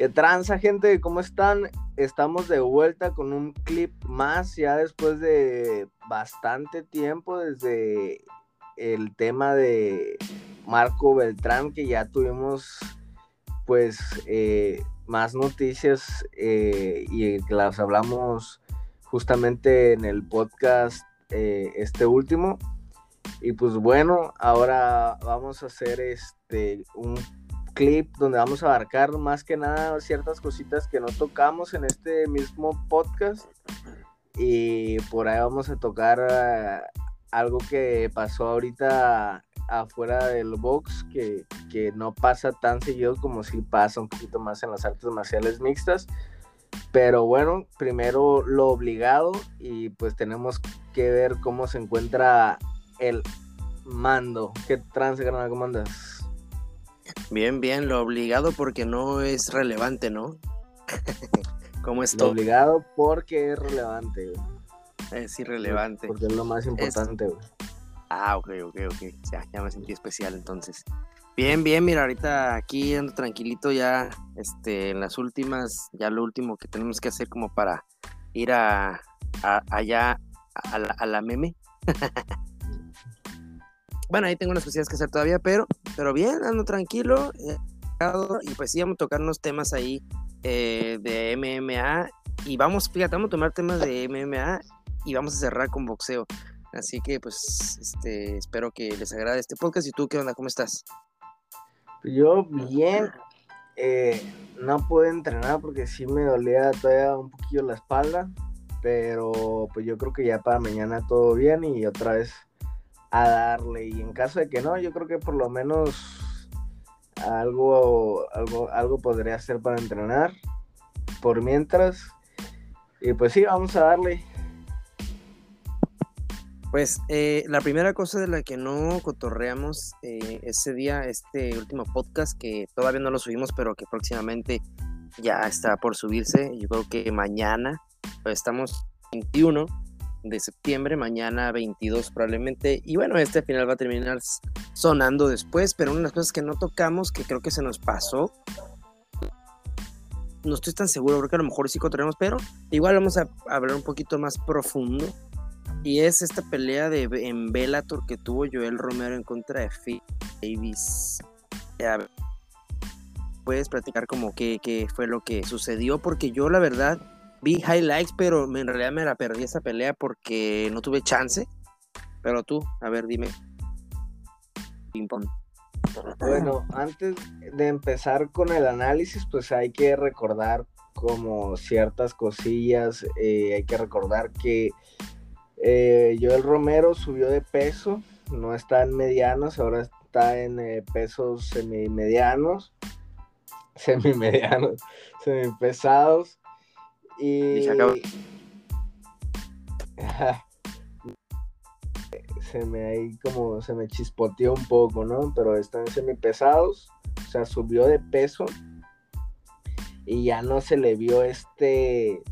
¿Qué tranza, gente? ¿Cómo están? Estamos de vuelta con un clip más, ya después de bastante tiempo, desde el tema de Marco Beltrán, que ya tuvimos, pues, eh, más noticias eh, y las hablamos justamente en el podcast eh, este último. Y pues bueno, ahora vamos a hacer este un clip donde vamos a abarcar más que nada ciertas cositas que no tocamos en este mismo podcast. Y por ahí vamos a tocar eh, algo que pasó ahorita afuera del box, que, que, no pasa tan seguido como si pasa un poquito más en las artes marciales mixtas. Pero bueno, primero lo obligado y pues tenemos que ver cómo se encuentra el mando. ¿Qué trance, ¿Cómo andas? Bien, bien, lo obligado porque no es relevante, ¿no? ¿Cómo es Lo obligado porque es relevante, güey. Es irrelevante. Porque es lo más importante, güey. Ah, ok, ok, ok. Ya, ya me sentí especial entonces. Bien, bien, mira, ahorita aquí ando tranquilito ya, este, en las últimas, ya lo último que tenemos que hacer como para ir a, allá a la, a la meme. bueno, ahí tengo unas cosillas que hacer todavía, pero, pero bien, ando tranquilo. Eh, y pues sí, vamos a tocar unos temas ahí eh, de MMA. Y vamos, fíjate, vamos a tomar temas de MMA y vamos a cerrar con boxeo. Así que pues este, espero que les agrade este podcast. ¿Y tú qué onda? ¿Cómo estás? Yo bien. Eh, no pude entrenar porque sí me dolía todavía un poquillo la espalda. Pero pues yo creo que ya para mañana todo bien y otra vez a darle. Y en caso de que no, yo creo que por lo menos algo, algo, algo podría hacer para entrenar. Por mientras. Y pues sí, vamos a darle. Pues eh, la primera cosa de la que no cotorreamos eh, ese día, este último podcast, que todavía no lo subimos, pero que próximamente ya está por subirse, yo creo que mañana, pues estamos 21, de septiembre, mañana 22 probablemente. Y bueno, este final va a terminar sonando después, pero una de las cosas que no tocamos, que creo que se nos pasó, no estoy tan seguro, creo que a lo mejor sí encontraremos, pero igual vamos a hablar un poquito más profundo. Y es esta pelea de, en Bellator que tuvo Joel Romero en contra de Phil Davis. Puedes platicar como qué, qué fue lo que sucedió, porque yo la verdad vi highlights, pero en realidad me la perdí esa pelea porque no tuve chance. Pero tú, a ver, dime. Ping pong. Bueno, antes de empezar con el análisis, pues hay que recordar como ciertas cosillas. Eh, hay que recordar que eh, Joel Romero subió de peso, no está en medianos, ahora está en eh, pesos semimedianos, semimedianos, semipesados. Y, se me ahí como se me chispoteó un poco, ¿no? Pero están semi-pesados, o sea, subió de peso y ya no se le vio este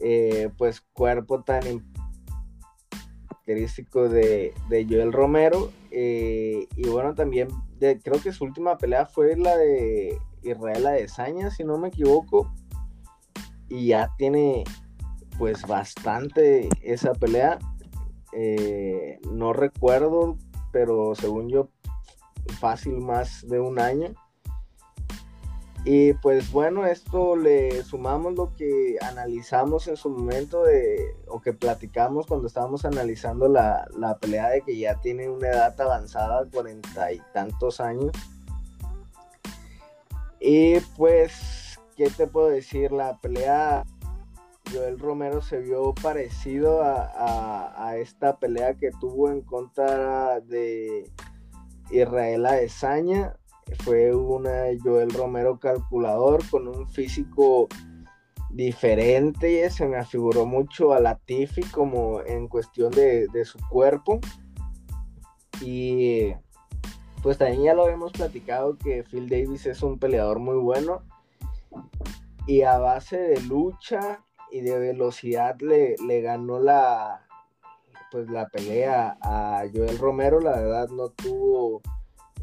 eh, pues cuerpo tan característico de, Joel Romero eh, y bueno también creo que su última pelea fue la de Israel Adesanya si no me equivoco y ya tiene pues bastante esa pelea. Eh, no recuerdo, pero según yo, fácil más de un año. Y pues bueno, esto le sumamos lo que analizamos en su momento de, o que platicamos cuando estábamos analizando la, la pelea de que ya tiene una edad avanzada, cuarenta y tantos años. Y pues ¿qué te puedo decir? La pelea Joel Romero se vio parecido a, esta pelea que tuvo en contra de Israel Adesanya. Fue una Joel Romero calculador con un físico diferente. Se me afiguró mucho a Latifi como en cuestión de, de su cuerpo. Y pues también ya lo hemos platicado que Phil Davis es un peleador muy bueno y a base de lucha y de velocidad le, le ganó la pues la pelea a Joel Romero, la verdad no tuvo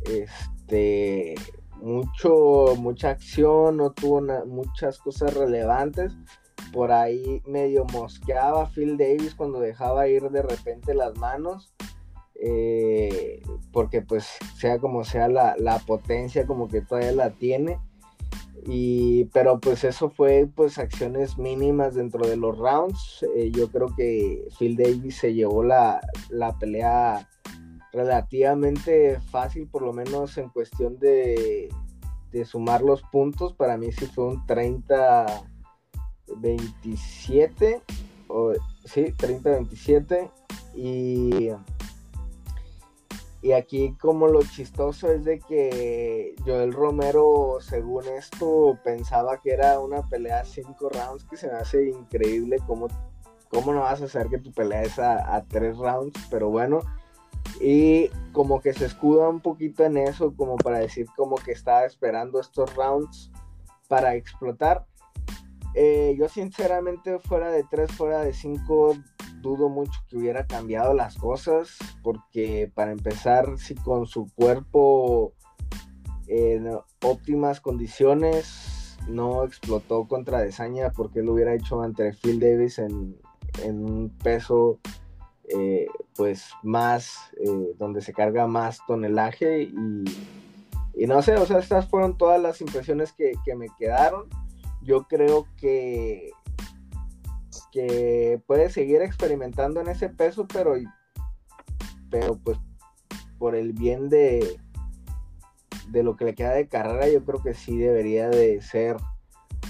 este mucho, mucha acción, no tuvo muchas cosas relevantes. Por ahí medio mosqueaba Phil Davis cuando dejaba ir de repente las manos. Eh, porque pues sea como sea la, potencia como que todavía la tiene y pero pues eso fue pues acciones mínimas dentro de los rounds eh, yo creo que Phil Davis se llevó la, la pelea relativamente fácil, por lo menos en cuestión de, sumar los puntos. Para mí sí fue un 30-27, sí, 30-27. Y, y aquí como lo chistoso es de que Joel Romero, según esto, pensaba que era una pelea a 5 rounds, que se me hace increíble cómo, cómo no vas a hacer que tu pelea es a 3 rounds, pero bueno y como que se escuda un poquito en eso, como para decir como que estaba esperando estos rounds para explotar. Eh, yo sinceramente fuera de 3, fuera de 5, dudo mucho que hubiera cambiado las cosas, porque para empezar, si con su cuerpo en óptimas condiciones no explotó contra Desaña, porque lo hubiera hecho ante Phil Davis en, en un peso eh, pues más, eh, donde se carga más tonelaje y, no sé, o sea, estas fueron todas las impresiones que, me quedaron. Yo creo que, que puede seguir experimentando en ese peso, pero, pero pues por el bien de, de lo que le queda de carrera, yo creo que sí debería de ser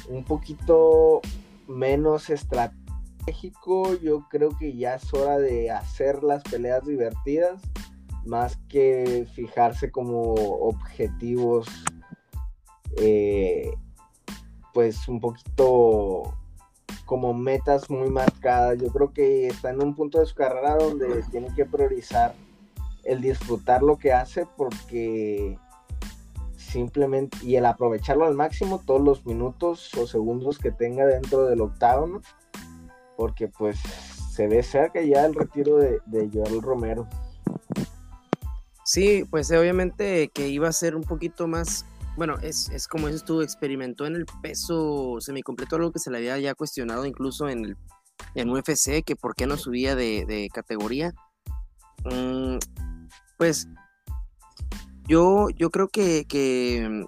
un poquito menos estratégico. Yo creo que ya es hora de hacer las peleas divertidas más que fijarse como objetivos eh, pues un poquito como metas muy marcadas. Yo creo que está en un punto de su carrera donde tiene que priorizar el disfrutar lo que hace porque simplemente y el aprovecharlo al máximo todos los minutos o segundos que tenga dentro del octavo porque pues se ve cerca ya el retiro de, Joel Romero. Sí, pues obviamente que iba a ser un poquito más, bueno, es, como dices tú, experimentó en el peso semicompleto, algo que se le había ya cuestionado incluso en, el, en UFC, que por qué no subía de, categoría. Mm, pues yo, yo creo que, que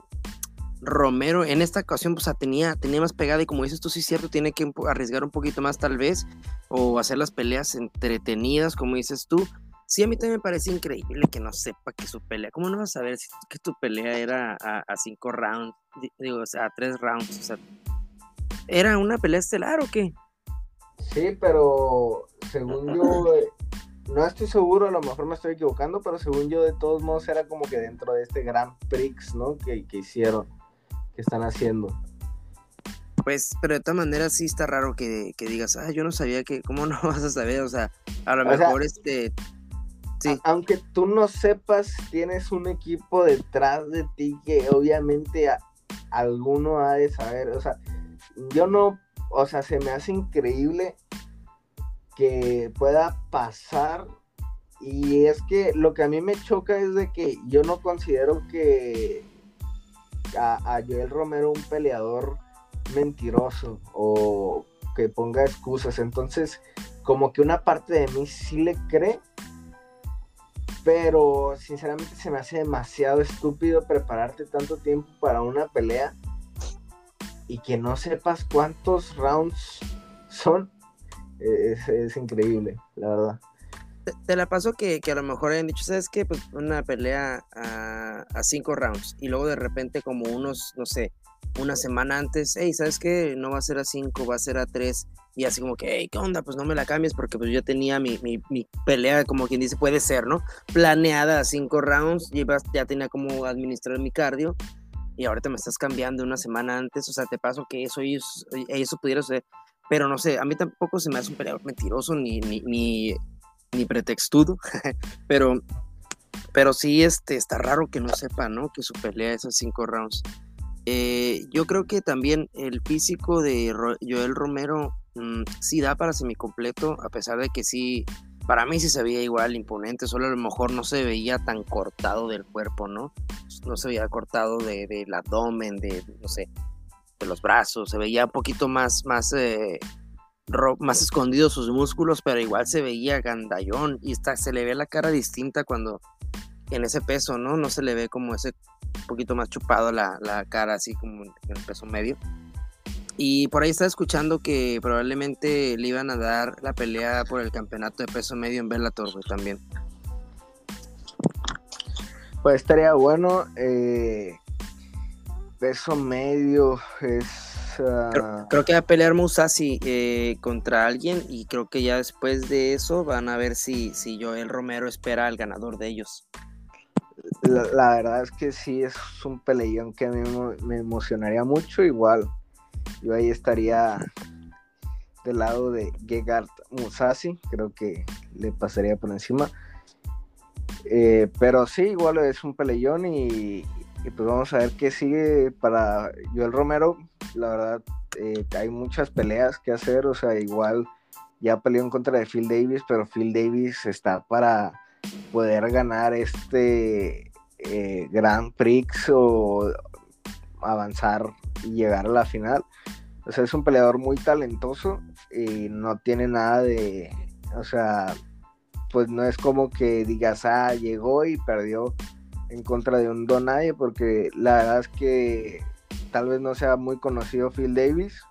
Romero en esta ocasión pues, tenía, tenía más pegada y como dices tú, sí es cierto, tiene que arriesgar un poquito más tal vez o hacer las peleas entretenidas, como dices tú. Sí, a mí también me parece increíble que no sepa que su pelea, ¿cómo no vas a saber si, que tu pelea era a, cinco rounds, digo, o sea, a tres rounds? O sea, ¿era una pelea estelar o qué? Sí, pero según yo, eh, no estoy seguro, a lo mejor me estoy equivocando, pero según yo, de todos modos, era como que dentro de este Grand Prix, ¿no? Que, que hicieron que están haciendo. Pues, pero de todas maneras sí está raro que, digas, ah, yo no sabía que, ¿cómo no vas a saber? O sea, a lo mejor este... Sí. aunque tú no sepas, tienes un equipo detrás de ti que obviamente alguno ha de saber. O sea, yo no, o sea, se me hace increíble que pueda pasar. Y es que lo que a mí me choca es de que yo no considero que a, Joel Romero un peleador mentiroso o que ponga excusas. Entonces, como que una parte de mí sí le cree, pero sinceramente se me hace demasiado estúpido prepararte tanto tiempo para una pelea y que no sepas cuántos rounds son. Es, increíble, la verdad. Te, la paso que, a lo mejor hayan dicho, ¿sabes qué? Pues una pelea a a, cinco rounds y luego de repente como unos, no sé, una semana antes, hey, ¿sabes qué? No va a ser a cinco, va a ser a tres y así como que, hey, ¿qué onda? Pues no me la cambies porque pues yo tenía mi, mi, pelea, como quien dice, puede ser, ¿no? Planeada a cinco rounds, ya tenía como administrar mi cardio y ahorita me estás cambiando una semana antes, o sea, te paso que eso, eso pudiera ser, pero no sé, a mí tampoco se me hace un peleador mentiroso ni, ni, ni, ni pretextudo, pero pero sí, este, está raro que no sepa, ¿no? Que su pelea es a cinco rounds. Eh, yo creo que también el físico de Joel Romero mm, sí da para semicompleto, a pesar de que sí, para mí sí se veía igual imponente, solo a lo mejor no se veía tan cortado del cuerpo, ¿no? No se veía cortado de, del abdomen, de, no sé, de los brazos, se veía un poquito más, más, eh, más escondidos sus músculos, pero igual se veía gandallón y está, se le ve la cara distinta cuando en ese peso, ¿no? No se le ve como ese poquito más chupado la, la cara, así como en el peso medio. Y por ahí estaba escuchando que probablemente le iban a dar la pelea por el campeonato de peso medio en Bellator, también. Pues estaría bueno. Eh, peso medio es. Ah, creo, que va a pelear Musashi eh, contra alguien y creo que ya después de eso van a ver si, si Joel Romero espera al ganador de ellos. La, verdad es que sí, es un peleón que a mí me emocionaría mucho. Igual, yo ahí estaría del lado de Gegard Musashi, creo que le pasaría por encima. Eh, pero sí, igual es un peleón y, pues vamos a ver qué sigue para Joel Romero. La verdad, eh, hay muchas peleas que hacer, o sea, igual ya peleó en contra de Phil Davis, pero Phil Davis está para poder ganar este eh, Grand Prix o avanzar y llegar a la final. O sea, es un peleador muy talentoso y no tiene nada de, o sea, pues no es como que digas, ah, llegó y perdió en contra de un Donaye, porque la verdad es que tal vez no sea muy conocido Phil Davis,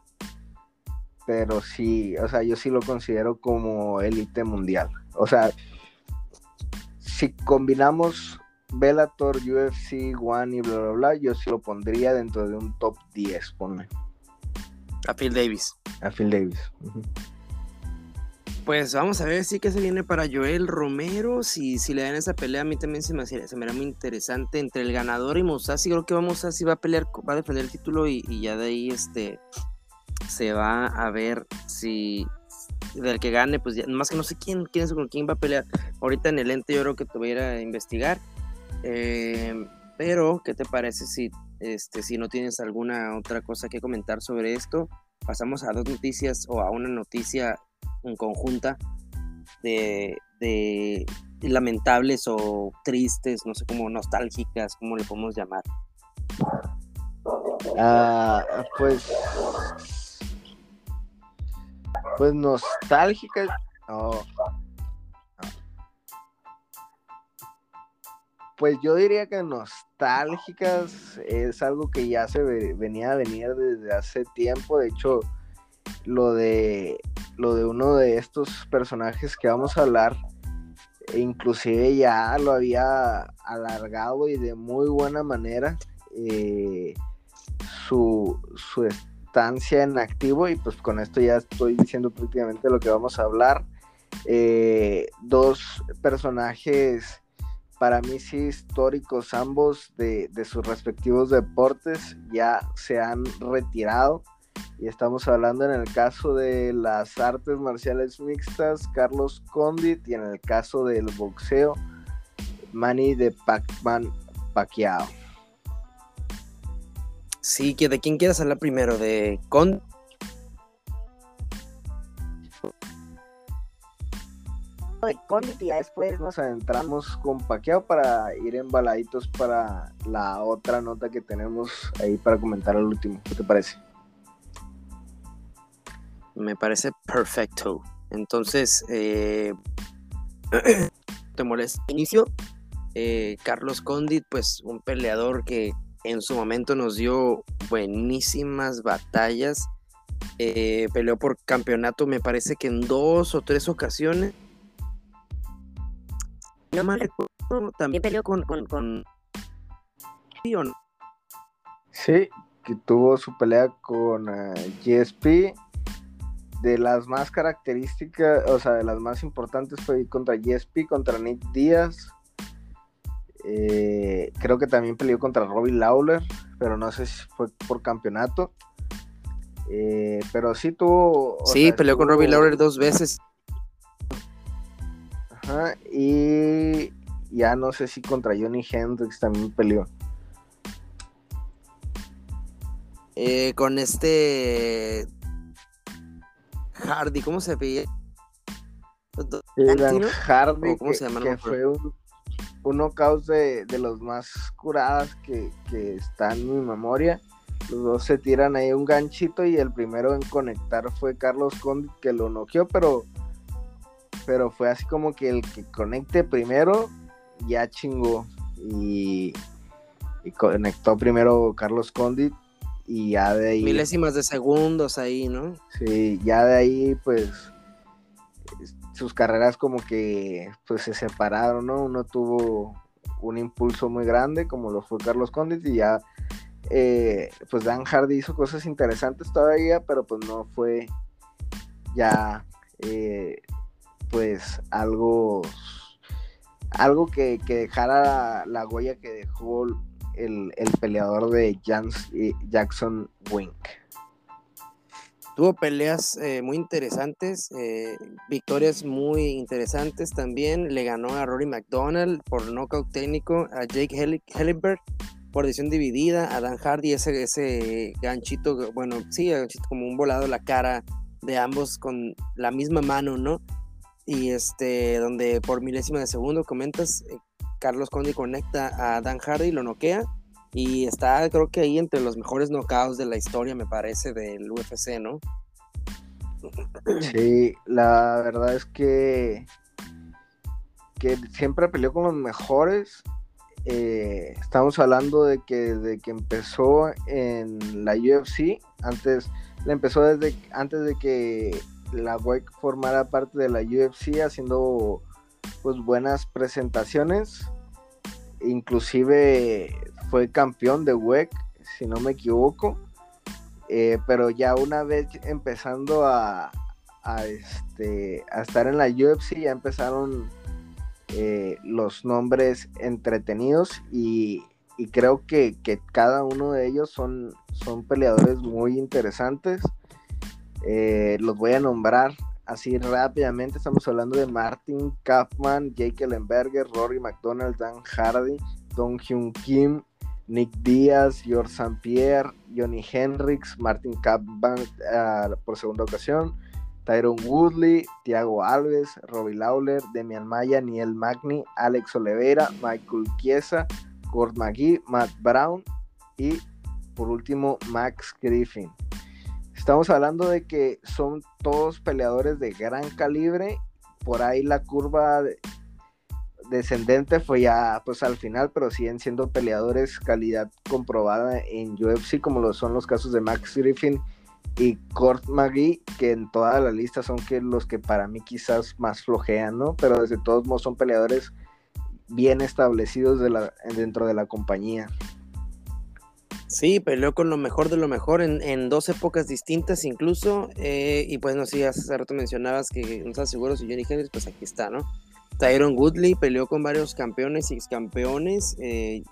pero sí, o sea, yo sí lo considero como élite mundial. O sea, si combinamos Bellator, UFC, One y bla, bla, bla, yo sí lo pondría dentro de un top 10, ponme. A Phil Davis. A Phil Davis. Pues vamos a ver si que se viene para Joel Romero. Si, si le dan esa pelea, a mí también se me, se me muy interesante. Entre el ganador y Musashi, creo que vamos a si va a pelear, va a defender el título y, ya de ahí este se va a ver si del que gane, pues ya, más que no sé quién, quién es con quién va a pelear. Ahorita en el ente yo creo que te voy a ir a investigar. Eh, pero, ¿qué te parece si este, si no tienes alguna otra cosa que comentar sobre esto, pasamos a dos noticias o a una noticia en conjunta de, lamentables o tristes, no sé cómo nostálgicas, cómo le podemos llamar. Ah, pues pues nostálgicas Pues yo diría que nostálgicas es algo que ya se venía a venir desde hace tiempo. De hecho, lo de lo de uno de estos personajes que vamos a hablar, inclusive ya lo había alargado y de muy buena manera eh, su, en activo y pues con esto ya estoy diciendo prácticamente lo que vamos a hablar. Eh, dos personajes para mí sí históricos ambos de, sus respectivos deportes ya se han retirado y estamos hablando en el caso de las artes marciales mixtas Carlos Condit y en el caso del boxeo Manny de Pac-Man Pacquiao. Sí, ¿de quién quieres hablar primero? ¿De Condit? de y después nos adentramos con Paqueo para ir embaladitos para la otra nota que tenemos ahí para comentar al último. ¿Qué te parece? Me parece perfecto. Entonces, eh, te molesta inicio. Eh, Carlos Condit, pues un peleador que en su momento nos dio buenísimas batallas. Eh, peleó por campeonato, me parece que en dos o tres ocasiones también peleó con, con, Sí, que tuvo su pelea con uh, eh, GSP. De las más características, o sea, de las más importantes fue contra GSP, contra Nick Díaz. Eh, creo que también peleó contra Robbie Lawler, pero no sé si fue por campeonato. Eh, pero sí tuvo. Sí, peleó con Robbie Lawler dos veces y ya no sé si contra Johnny Hendrix también peleó. Eh, con este Hardy, ¿cómo se pide? Hardy, que, que fue un, un knockout de, los más curadas que, que está en mi memoria. Los dos se tiran ahí un ganchito y el primero en conectar fue Carlos Condit que lo noqueó, pero, pero fue así como que el que conecte primero ya chingó. Y, y conectó primero Carlos Condit y ya de ahí. Milésimas de segundos ahí, ¿no? Sí, ya de ahí pues sus carreras como que pues se separaron, ¿no? Uno tuvo un impulso muy grande como lo fue Carlos Condit y ya eh, pues Dan Hardy hizo cosas interesantes todavía, pero pues no fue ya eh, pues algo algo que, dejara la, huella que dejó el, peleador de eh, Jackson Wink. Tuvo peleas muy interesantes, victorias muy interesantes también. Le ganó a Rory McDonald por nocaut técnico, a Jake Hellenberg por decisión dividida, a Dan Hardy ese, ese ganchito, bueno, sí, ganchito como un volado la cara de ambos con la misma mano, ¿no? Y este, donde por milésima de segundo comentas, eh, Carlos Conde conecta a Dan Hardy, lo noquea y está creo que ahí entre los mejores knockouts de la historia, me parece, del UFC, ¿no? Sí, la verdad es que que siempre peleó con los mejores eh, estamos hablando de que desde que empezó en la UFC, antes le empezó desde antes de que la WEC formara parte de la UFC, haciendo pues buenas presentaciones. Inclusive fue campeón de WEC, si no me equivoco. Eh, pero ya una vez empezando a, a, este, a estar en la UFC, ya empezaron eh, los nombres entretenidos y, creo que, cada uno de ellos son, son peleadores muy interesantes. Eh, los voy a nombrar así rápidamente. Estamos hablando de Martin Kaufman, Jake Ellenberger, Rory McDonald, Dan Hardy, Don Hyun Kim, Nick Díaz, George St. Pierre, Johnny Hendricks, Martin Kaufman ah, por segunda ocasión, Tyron Woodley, Thiago Alves, Robbie Lawler, Demian Maya, Niel Magni, Alex Oliveira, Michael Chiesa, Gord McGee, Matt Brown y por último Max Griffin. Estamos hablando de que son todos peleadores de gran calibre. Por ahí la curva descendente fue ya pues al final, pero siguen siendo peleadores calidad comprobada en UFC, como lo son los casos de Max Griffin y Court McGee, que en toda la lista son que los que para mí quizás más flojean, ¿no? Pero desde todos modos son peleadores bien establecidos de la, dentro de la compañía. Sí, peleó con lo mejor de lo mejor en, dos épocas distintas incluso. Eh, y pues no sé, hace rato mencionabas que no estás seguro si Johnny Hendricks, pues aquí está, ¿no? Tyron Woodley peleó con varios campeones y excampeones. Eh,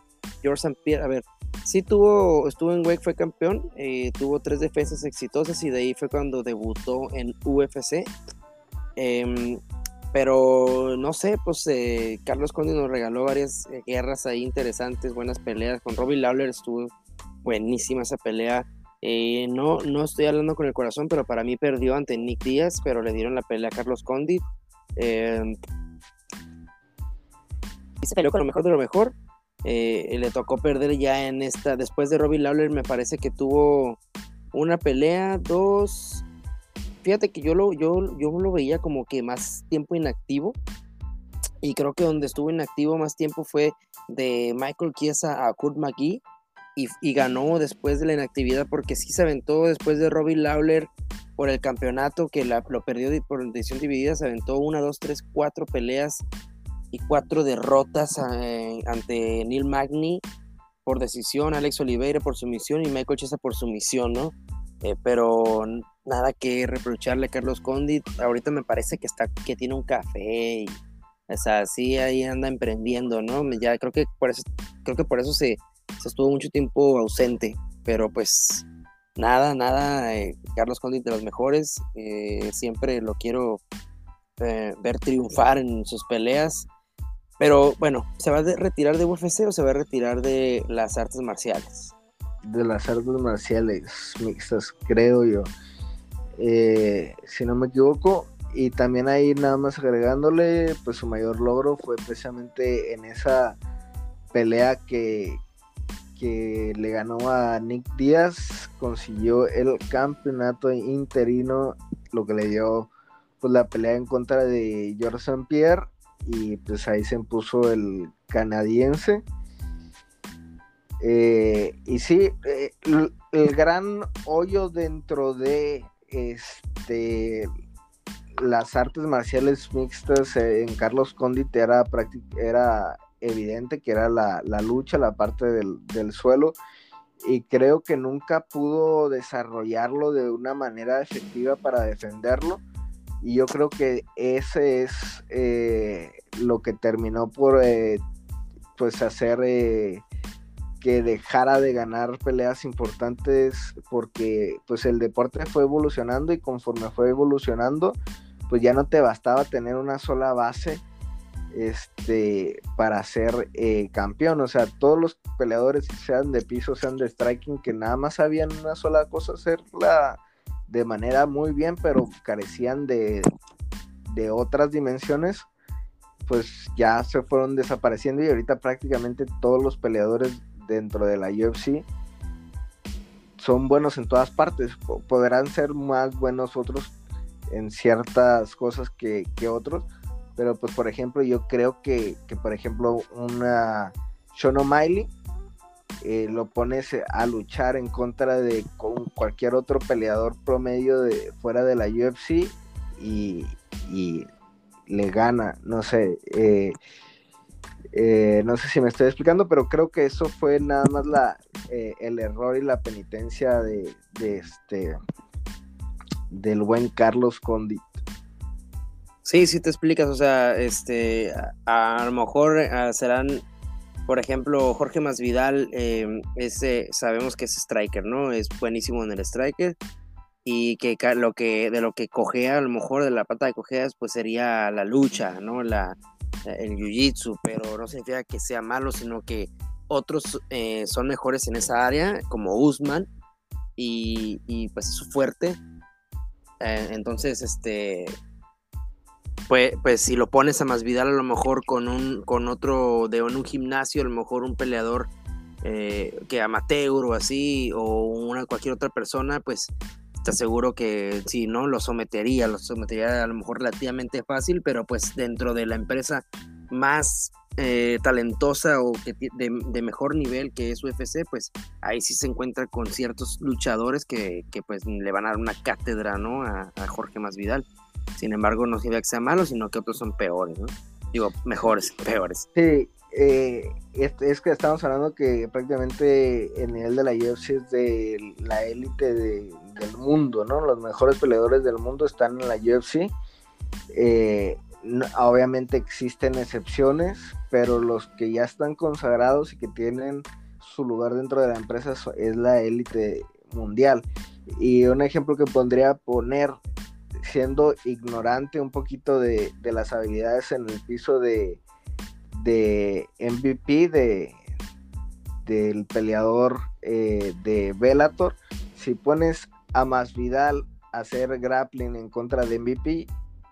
George St. Pierre, a ver, sí tuvo, estuvo en Wake, fue campeón, eh, tuvo tres defensas exitosas y de ahí fue cuando debutó en UFC. Em, pero no sé, pues eh, Carlos Conde nos regaló varias eh, guerras ahí interesantes, buenas peleas. Con Robbie Lawler estuvo buenísima esa pelea. no, no estoy hablando con el corazón, pero para mí perdió ante Nick Díaz, pero le dieron la pelea a Carlos Condit. Y se peleó con lo mejor de lo mejor. Eh, le tocó perder ya en esta, después de Robbie Lawler me parece que tuvo una pelea, dos, fíjate que yo lo, yo, yo lo veía como que más tiempo inactivo y creo que donde estuvo inactivo más tiempo fue de Michael Chiesa a Kurt McGee y, ganó después de la inactividad porque sí se aventó después de Robbie Lawler por el campeonato que lo perdió por decisión dividida, se aventó una, dos, tres, cuatro peleas y cuatro derrotas eh, ante Neil Magny por decisión, Alex Oliveira por sumisión y Michael Chesa por sumisión, ¿no? Eh, pero nada que reprocharle a Carlos Condit. Ahorita me parece que está que tiene un café y o sea, sí ahí anda emprendiendo, ¿no? Ya creo que por eso creo que por eso se, estuvo mucho tiempo ausente, pero pues nada, nada, eh, Carlos Condit de los mejores, siempre lo quiero ver triunfar en sus peleas pero bueno, ¿se va a retirar de UFC o se va a retirar de las artes marciales? De las artes marciales mixtas, creo yo. Eh, si no me equivoco, y también ahí nada más agregándole, pues su mayor logro fue precisamente en esa pelea que, que le ganó a Nick Díaz, consiguió el campeonato interino, lo que le dio pues la pelea en contra de George. Pierre y pues ahí se impuso el canadiense. Eh, y sí, eh, el, gran hoyo dentro de este las artes marciales mixtas en Carlos Condit era, era evidente que era la, lucha, la parte del, suelo, y creo que nunca pudo desarrollarlo de una manera efectiva para defenderlo. Y yo creo que ese es eh, lo que terminó por eh, pues hacer eh, que dejara de ganar peleas importantes porque pues el deporte fue evolucionando y conforme fue evolucionando pues ya no te bastaba tener una sola base este, para ser campeón. O sea, todos los peleadores, sean de piso, sean de striking, que nada más sabían una sola cosa, hacerla de manera muy bien, pero carecían de, de otras dimensiones, pues ya se fueron desapareciendo y ahorita prácticamente todos los peleadores dentro de la UFC son buenos en todas partes. Podrán ser más buenos otros en ciertas cosas que, que otros, pero pues por ejemplo yo creo que, por ejemplo una Sean O'Malley eh, lo pones a luchar en contra de con cualquier otro peleador promedio de fuera de la UFC y, le gana, no sé, eh, eh, no sé si me estoy explicando, pero creo que eso fue nada más la, el error y la penitencia de, de este del buen Carlos Condit. Sí, sí te explicas, o sea, este, a, lo mejor eh, serán, por ejemplo, Jorge Masvidal, eh, ese, sabemos que es striker, ¿no? Es buenísimo en el striker y que lo que de lo que cogea, a lo mejor de la pata de cojeas, pues sería la lucha, ¿no? La, el jiu-jitsu, pero no significa que sea malo, sino que otros eh, son mejores en esa área, como Usman, y, y pues es fuerte. Eh, entonces, este, pues, pues si lo pones a Masvidal a lo mejor con un con otro de un gimnasio, a lo mejor un peleador eh, que amateur o así, o una cualquier otra persona, pues te aseguro que sí, ¿no? Lo sometería, lo sometería a lo mejor relativamente fácil, pero pues dentro de la empresa más eh, talentosa o que de, mejor nivel que es UFC, pues ahí sí se encuentra con ciertos luchadores que, que pues le van a dar una cátedra, ¿no? A, a Jorge Masvidal. Sin embargo, no significa que sea malo, sino que otros son peores, ¿no? Digo, mejores, peores. Sí, eh, es, que estamos hablando que prácticamente el nivel de la UFC es de la élite del mundo, ¿no? Los mejores peleadores del mundo están en la UFC. Eh, obviamente existen excepciones, pero los que ya están consagrados y que tienen su lugar dentro de la empresa es la élite mundial. Y un ejemplo que pondría poner siendo ignorante un poquito de, las habilidades en el piso de, de MVP de, del peleador eh, de Bellator. Si pones a Masvidal a hacer grappling en contra de MVP,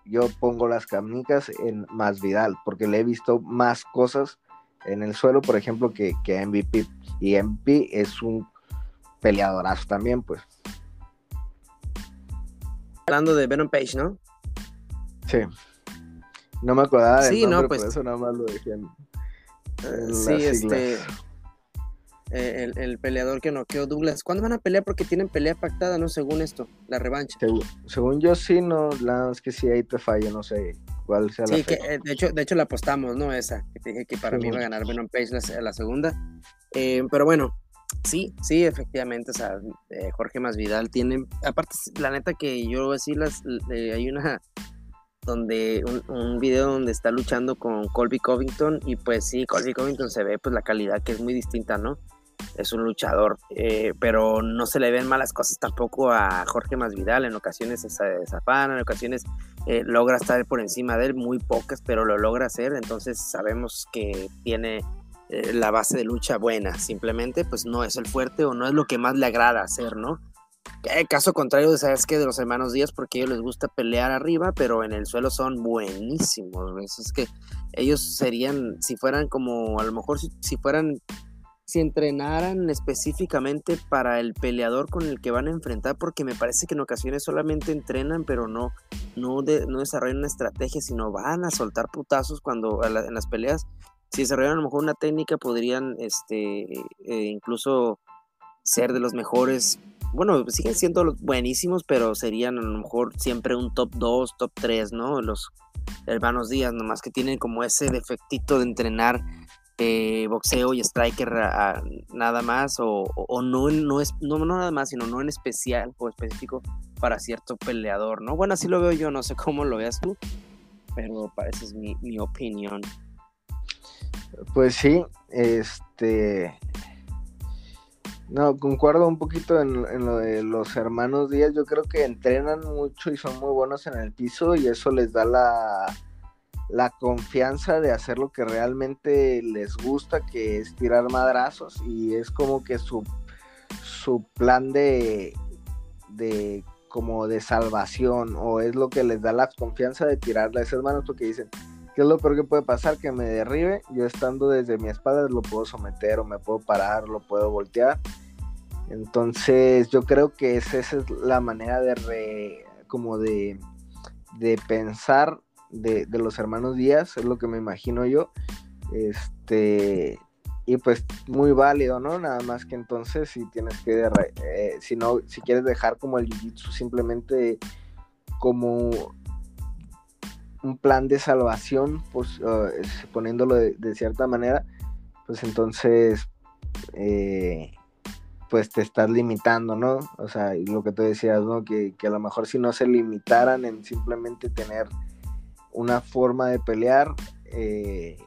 yo pongo las canicas en Masvidal, porque le he visto más cosas en el suelo, por ejemplo, que, que MVP. Y MVP es un peleadorazo también, pues hablando de Venom Page, ¿no? Sí. No me acordaba de sí, no, pues, por eso nada más lo dejé en, Sí, este... Eh, el, peleador que noqueó Douglas. ¿Cuándo van a pelear? Porque tienen pelea pactada, ¿no? Según esto, la revancha. Según, yo sí, no, la es que sí ahí te fallo, no sé cuál sea la Sí, que eh, de hecho, de hecho la apostamos, ¿no? Esa, que te dije que para mí iba a ganar Venom Page la, segunda. Eh, pero bueno, Sí, sí, efectivamente, o sea, eh, Jorge Masvidal tiene, aparte, la neta que yo así las, eh, hay una, donde, un, video donde está luchando con Colby Covington y pues sí, Colby Covington se ve pues la calidad que es muy distinta, ¿no? Es un luchador, eh, pero no se le ven malas cosas tampoco a Jorge Masvidal, en ocasiones se desafana, en ocasiones logra estar por encima de él, muy pocas, pero lo logra hacer, entonces sabemos que tiene eh, la base de lucha buena, simplemente pues no es el fuerte o no es lo que más le agrada hacer, ¿no? caso contrario, ¿sabes que De los hermanos Díaz, porque a ellos les gusta pelear arriba, pero en el suelo son buenísimos. Es que ellos serían, si fueran como, a lo mejor si, fueran si entrenaran específicamente para el peleador con el que van a enfrentar, porque me parece que en ocasiones solamente entrenan, pero no, no, no desarrollan una estrategia, sino van a soltar putazos cuando en las peleas. Si desarrollan a lo mejor una técnica, podrían este, eh, incluso ser de los mejores. Bueno, siguen siendo buenísimos, pero serían a lo mejor siempre un top 2, top 3, ¿no? Los hermanos Díaz, nomás que tienen como ese defectito de entrenar eh, boxeo y striker nada más o, no, no, es, no, nada más, sino no en especial o específico para cierto peleador, ¿no? Bueno, así lo veo yo, no sé cómo lo veas tú, pero esa es mi, mi opinión. Pues sí, este... No, concuerdo un poquito en, lo de los hermanos Díaz. Yo creo que entrenan mucho y son muy buenos en el piso y eso les da la, la confianza de hacer lo que realmente les gusta, que es tirar madrazos, y es como que su, su plan de, de como de salvación, o es lo que les da la confianza de tirarle a esas manos, porque dicen, ¿qué es lo peor que puede pasar? Que me derribe, yo estando desde mi espalda lo puedo someter, o me puedo parar, lo puedo voltear. Entonces yo creo que esa es la manera de re, como de, de pensar de, los hermanos Díaz, es lo que me imagino yo. Este, y pues muy válido, ¿no? Nada más que entonces si tienes que, eh, si no, si quieres dejar como el jiu-jitsu simplemente como un plan de salvación, pues eh, poniéndolo de, cierta manera, pues entonces eh, pues te estás limitando, ¿no? O sea, lo que tú decías, ¿no? Que, a lo mejor si no se limitaran en simplemente tener una forma de pelear, eh,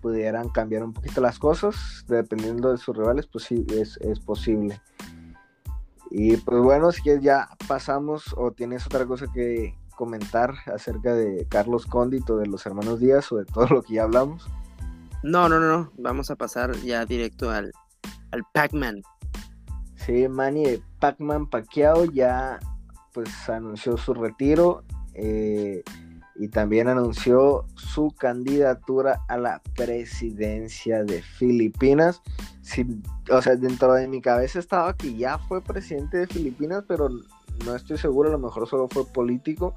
pudieran cambiar un poquito las cosas, dependiendo de sus rivales, pues sí, es, posible. Y pues bueno, si ya pasamos o tienes otra cosa que comentar acerca de Carlos Cóndito, de los hermanos Díaz o de todo lo que ya hablamos. No, no, no, vamos a pasar ya directo al, al Pac-Man. Sí, Manny Pac-Man Pacquiao ya pues anunció su retiro. Eh, y también anunció su candidatura a la presidencia de Filipinas. o sea, dentro de mi cabeza estaba que ya fue presidente de Filipinas, pero no estoy seguro, a lo mejor solo fue político.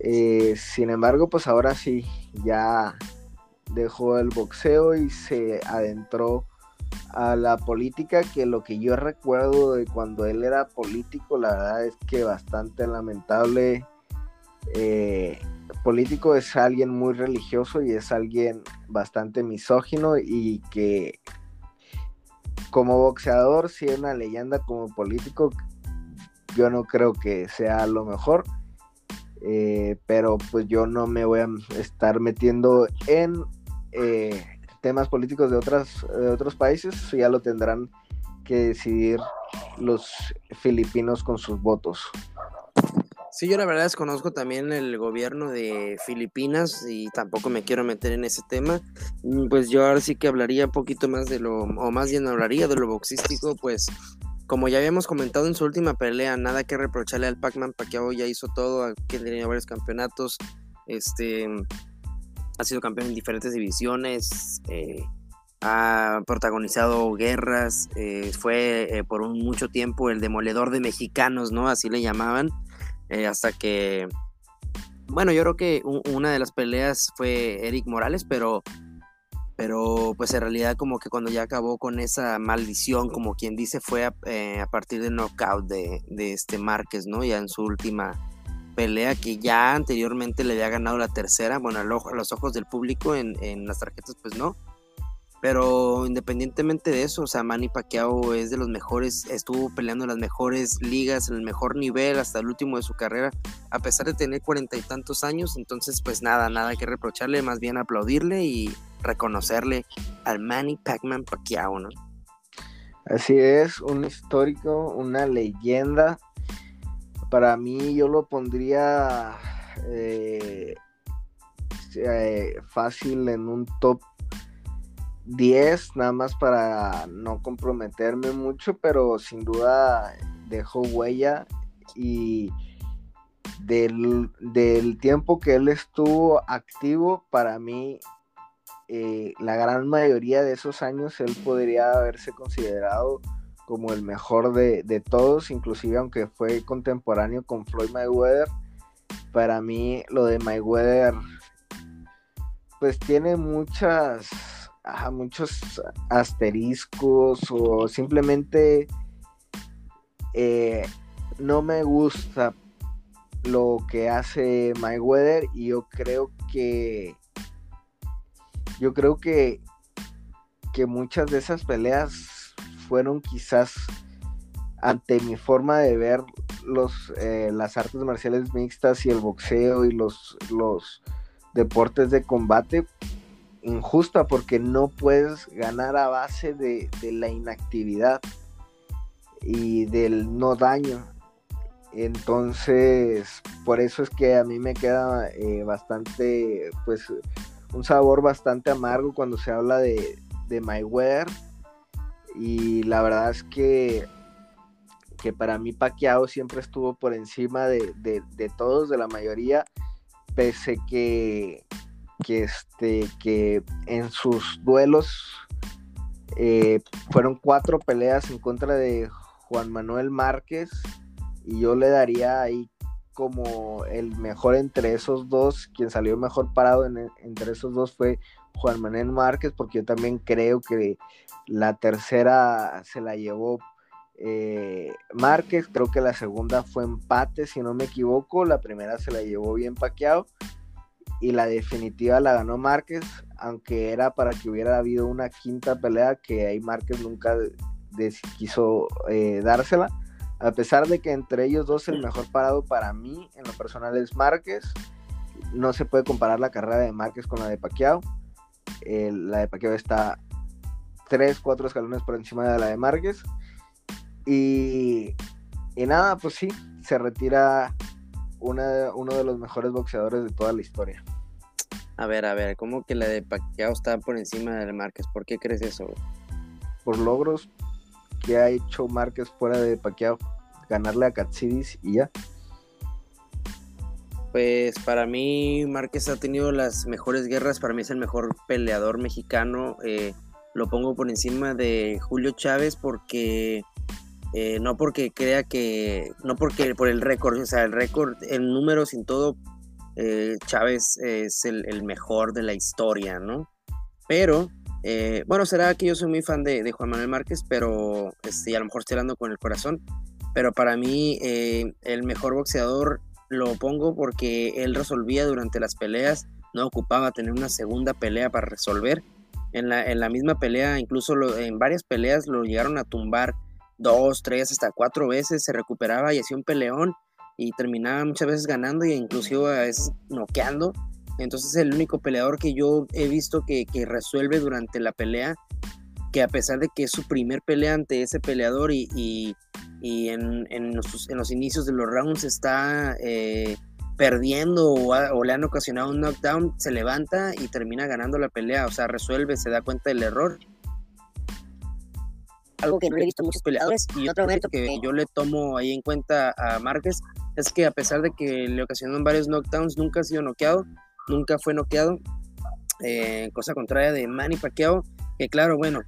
Eh, sin embargo, pues ahora sí, ya dejó el boxeo y se adentró a la política, que lo que yo recuerdo de cuando él era político, la verdad es que bastante lamentable eh, político es alguien muy religioso y es alguien bastante misógino y que como boxeador, si es una leyenda como político, yo no creo que sea lo mejor. Eh, pero pues yo no me voy a estar metiendo en eh, temas políticos de, otras, de otros países, ya lo tendrán que decidir los filipinos con sus votos. Sí, yo la verdad desconozco también el gobierno de Filipinas y tampoco me quiero meter en ese tema. Mm, pues yo ahora sí que hablaría un poquito más de lo, o más bien hablaría de lo boxístico, pues como ya habíamos comentado en su última pelea, nada que reprocharle al Pac-Man, Pacquiao ya hizo todo, que tenía varios campeonatos, este, ha sido campeón en diferentes divisiones, eh, ha protagonizado guerras, eh, fue eh, por un mucho tiempo el demoledor de mexicanos, ¿no? Así le llamaban. Hasta que, bueno, yo creo que una de las peleas fue Eric Morales, pero, pero pues en realidad como que cuando ya acabó con esa maldición, como quien dice, fue a, eh, partir del knockout de, de, este Márquez, ¿no? Ya en su última pelea que ya anteriormente le había ganado la tercera, bueno, a los ojos del público en, en las tarjetas pues no, pero independientemente de eso, o sea, Manny Pacquiao es de los mejores, estuvo peleando en las mejores ligas, en el mejor nivel hasta el último de su carrera, a pesar de tener cuarenta y tantos años. Entonces, pues nada, nada que reprocharle, más bien aplaudirle y reconocerle al Manny Pacman Pacquiao, ¿no? Así es, un histórico, una leyenda. Para mí, yo lo pondría eh, eh, fácil en un top 10, nada más para no comprometerme mucho, pero sin duda dejó huella y del, tiempo que él estuvo activo, para mí, eh, la gran mayoría de esos años él podría haberse considerado como el mejor de, todos, inclusive aunque fue contemporáneo con Floyd Mayweather. Para mí lo de Mayweather pues tiene muchas, muchos asteriscos o simplemente eh, no me gusta lo que hace Mayweather y yo creo que yo creo que que muchas de esas peleas fueron quizás ante mi forma de ver los eh, las artes marciales mixtas y el boxeo y los los deportes de combate injusta porque no puedes ganar a base de, la inactividad y del no daño. Entonces, por eso es que a mí me queda eh, bastante, pues, un sabor bastante amargo cuando se habla de, de Mayweather. Y la verdad es que, que para mí Pacquiao siempre estuvo por encima de, de todos, de la mayoría pese que, que, este, que en sus duelos eh, fueron cuatro peleas en contra de Juan Manuel Márquez y yo le daría ahí como el mejor entre esos dos, quien salió mejor parado entre esos dos fue Juan Manuel Márquez, porque yo también creo que la tercera se la llevó eh, Márquez, creo que la segunda fue empate, si no me equivoco, la primera se la llevó bien paqueado y la definitiva la ganó Márquez, aunque era para que hubiera habido una quinta pelea que ahí Márquez nunca quiso eh, dársela, a pesar de que entre ellos dos el mejor parado para mí en lo personal es Márquez, no se puede comparar la carrera de Márquez con la de Paquiao, la de Paquiao está 3, 4 escalones por encima de la de Márquez, y, nada, pues sí, se retira una, uno de los mejores boxeadores de toda la historia. A ver, a ver, ¿cómo que la de Pacquiao está por encima de Márquez? ¿Por qué crees eso? Por logros que ha hecho Márquez fuera de Pacquiao, ganarle a Katsidis y ya. Pues para mí Márquez ha tenido las mejores guerras, para mí es el mejor peleador mexicano, eh, lo pongo por encima de Julio Chávez porque eh, no porque crea que, no porque por el récord, o sea, el récord, en números en todo, eh, Chávez es el, mejor de la historia, ¿no? Pero, eh, bueno, será que yo soy muy fan de, Juan Manuel Márquez, pero este, a lo mejor estoy hablando con el corazón, pero para mí el mejor boxeador lo pongo porque él resolvía durante las peleas, no ocupaba tener una segunda pelea para resolver. En la, misma pelea, incluso en varias peleas lo llegaron a tumbar dos, tres, hasta cuatro veces, se recuperaba y hacía un peleón y terminaba muchas veces ganando e incluso a veces noqueando. Entonces es el único peleador que yo he visto que, resuelve durante la pelea, que a pesar de que es su primer pelea ante ese peleador y, en, los, inicios de los rounds está eh, perdiendo o, o, le han ocasionado un knockdown, se levanta y termina ganando la pelea, o sea, resuelve, se da cuenta del error algo que no le he visto muchos peleadores. Y otro mérito que yo le tomo ahí en cuenta a Márquez es que a pesar de que le ocasionaron varios knockdowns, nunca ha sido noqueado, nunca fue noqueado. Eh, cosa contraria de Manny Pacquiao, que claro, bueno,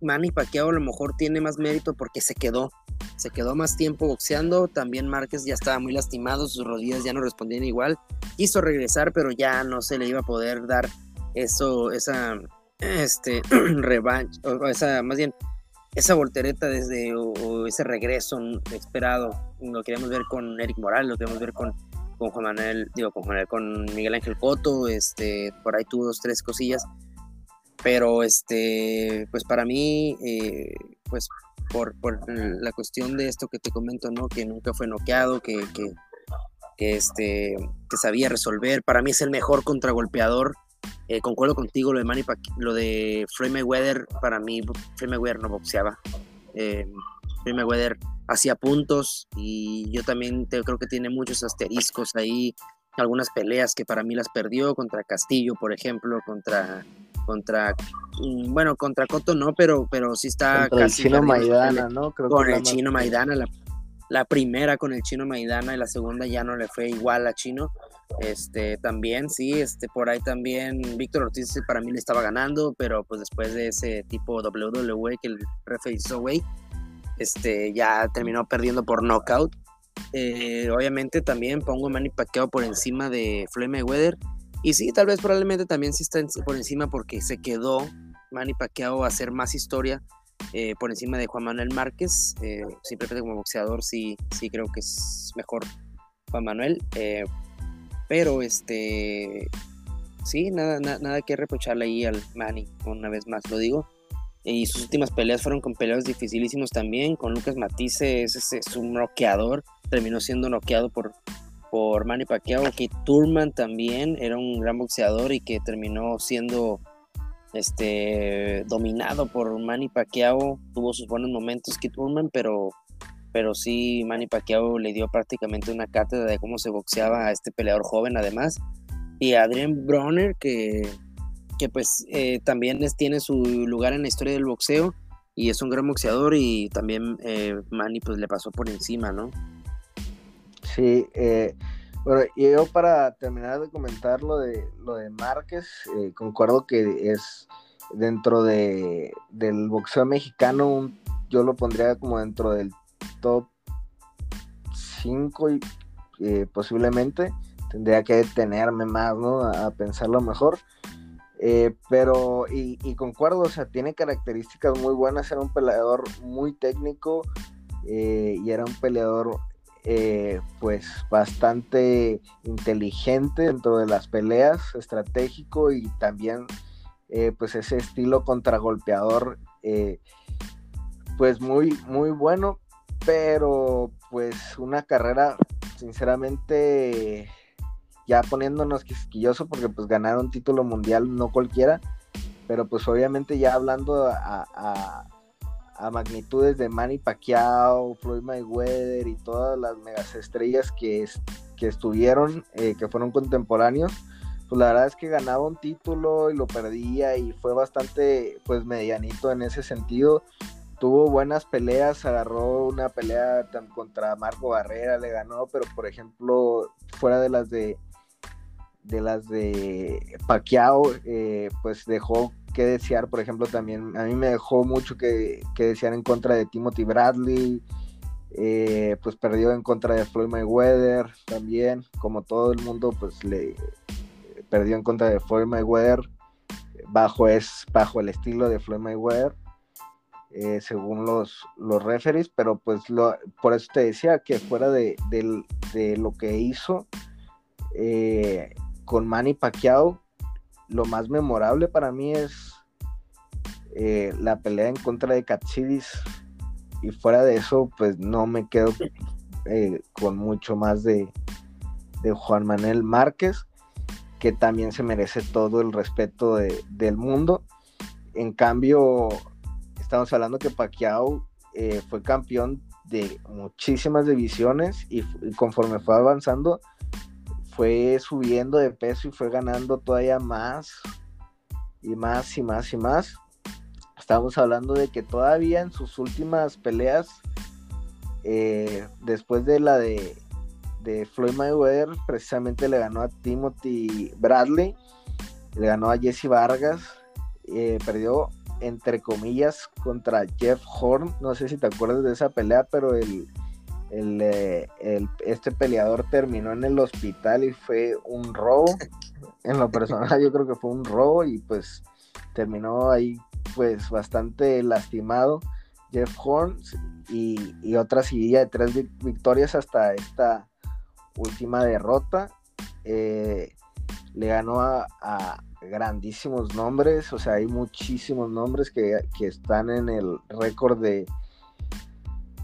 Manny Pacquiao a lo mejor tiene más mérito porque se quedó, se quedó más tiempo boxeando, también Márquez ya estaba muy lastimado, sus rodillas ya no respondían igual, quiso regresar, pero ya no se le iba a poder dar eso, esa, este, revancha, o esa, más bien, esa voltereta desde ese regreso esperado lo queremos ver con Eric Morales lo queremos ver con, con Juan Manuel digo con, con Miguel Ángel Coto este por ahí tuvo dos tres cosillas. Pero este pues para mí eh, pues por, por, la cuestión de esto que te comento no que nunca fue noqueado que, que, que este que sabía resolver. Para mí es el mejor contragolpeador. Eh, concuerdo contigo, lo de Manny lo de Floyd Mayweather, para mí Floyd Mayweather no boxeaba. Eh, Floyd Mayweather hacía puntos y yo también creo que tiene muchos asteriscos ahí, algunas peleas que para mí las perdió contra Castillo, por ejemplo, contra, contra mm, bueno, contra Coto no, pero, pero sí está contra casi. El chino Maidana, ¿no? con el chino Maidana, la, la, primera con el chino Maidana y la segunda ya no le fue igual a Chino. Este, también, sí, este, por ahí también Víctor Ortiz para mí le estaba ganando, pero pues después de ese tipo WWE que el refe hizo, güey, este, ya terminó perdiendo por knockout. Eh, obviamente también pongo Manny Pacquiao por encima de Floyd Mayweather. Y sí, tal vez probablemente también sí está por encima porque se quedó Manny Pacquiao a hacer más historia eh, por encima de Juan Manuel Márquez. Eh, simplemente como boxeador sí, sí creo que es mejor Juan Manuel. pero este sí, nada, nada que reprocharle ahí al Manny, una vez más lo digo. Y sus últimas peleas fueron con peleas dificilísimos también. Con Lucas Matisse es, es un noqueador. Terminó siendo noqueado por, por Manny Pacquiao. Que Turman también era un gran boxeador y que terminó siendo este, dominado por Manny Pacquiao. Tuvo sus buenos momentos que Turman, pero, pero sí Manny Pacquiao le dio prácticamente una cátedra de cómo se boxeaba a este peleador joven además. Y Adrian Bronner que que pues eh, también tiene su lugar en la historia del boxeo y es un gran boxeador y también eh, Manny pues le pasó por encima, ¿no? Sí, eh, bueno, yo para terminar de comentar lo de, lo de Márquez, concuerdo que es dentro de, del boxeo mexicano, yo lo pondría como dentro del top 5 y posiblemente tendría que detenerme más, ¿no? A pensarlo mejor. Eh, pero, y, concuerdo, o sea, tiene características muy buenas, era un peleador muy técnico eh, y era un peleador eh, pues bastante inteligente dentro de las peleas, estratégico y también pues ese estilo contragolpeador pues muy, muy bueno, pero pues una carrera sinceramente ya poniéndonos quisquilloso porque pues ganar un título mundial no cualquiera, pero pues obviamente ya hablando a, magnitudes de Manny Pacquiao, Floyd Mayweather y todas las megas estrellas que, que estuvieron, eh, que fueron contemporáneos, pues la verdad es que ganaba un título y lo perdía y fue bastante pues medianito en ese sentido. Tuvo buenas peleas, agarró una pelea contra Marco Barrera, le ganó, pero por ejemplo, fuera de las de de las de Pacquiao, eh, pues dejó que desear, por ejemplo, también a mí me dejó mucho que, desear en contra de Timothy Bradley, eh, pues perdió en contra de Floyd Mayweather también, como todo el mundo, pues le perdió en contra de Floyd Mayweather, bajo, es, bajo el estilo de Floyd Mayweather. Eh, según los, los referees, pero pues lo, por eso te decía que fuera de, de lo que hizo, eh, con Manny Pacquiao, lo más memorable para mí es eh, la pelea en contra de Katsidis. Y fuera de eso, pues no me quedo eh, con mucho más de, Juan Manuel Márquez, que también se merece todo el respeto del mundo. En cambio, estamos hablando que Pacquiao eh, fue campeón de muchísimas divisiones y conforme fue avanzando, fue subiendo de peso y fue ganando todavía más y más y más y más. Estamos hablando de que todavía en sus últimas peleas, eh, después de la de, de Floyd Mayweather, precisamente le ganó a Timothy Bradley, le ganó a Jesse Vargas, eh, perdió entre comillas contra Jeff Horn, no sé si te acuerdas de esa pelea, pero el, eh, el, este peleador terminó en el hospital y fue un robo. En lo personal yo creo que fue un robo y pues terminó ahí pues bastante lastimado Jeff Horns y, otra seguida de tres victorias hasta esta última derrota. Eh, le ganó a, grandísimos nombres, o sea, hay muchísimos nombres que, que están en el récord de,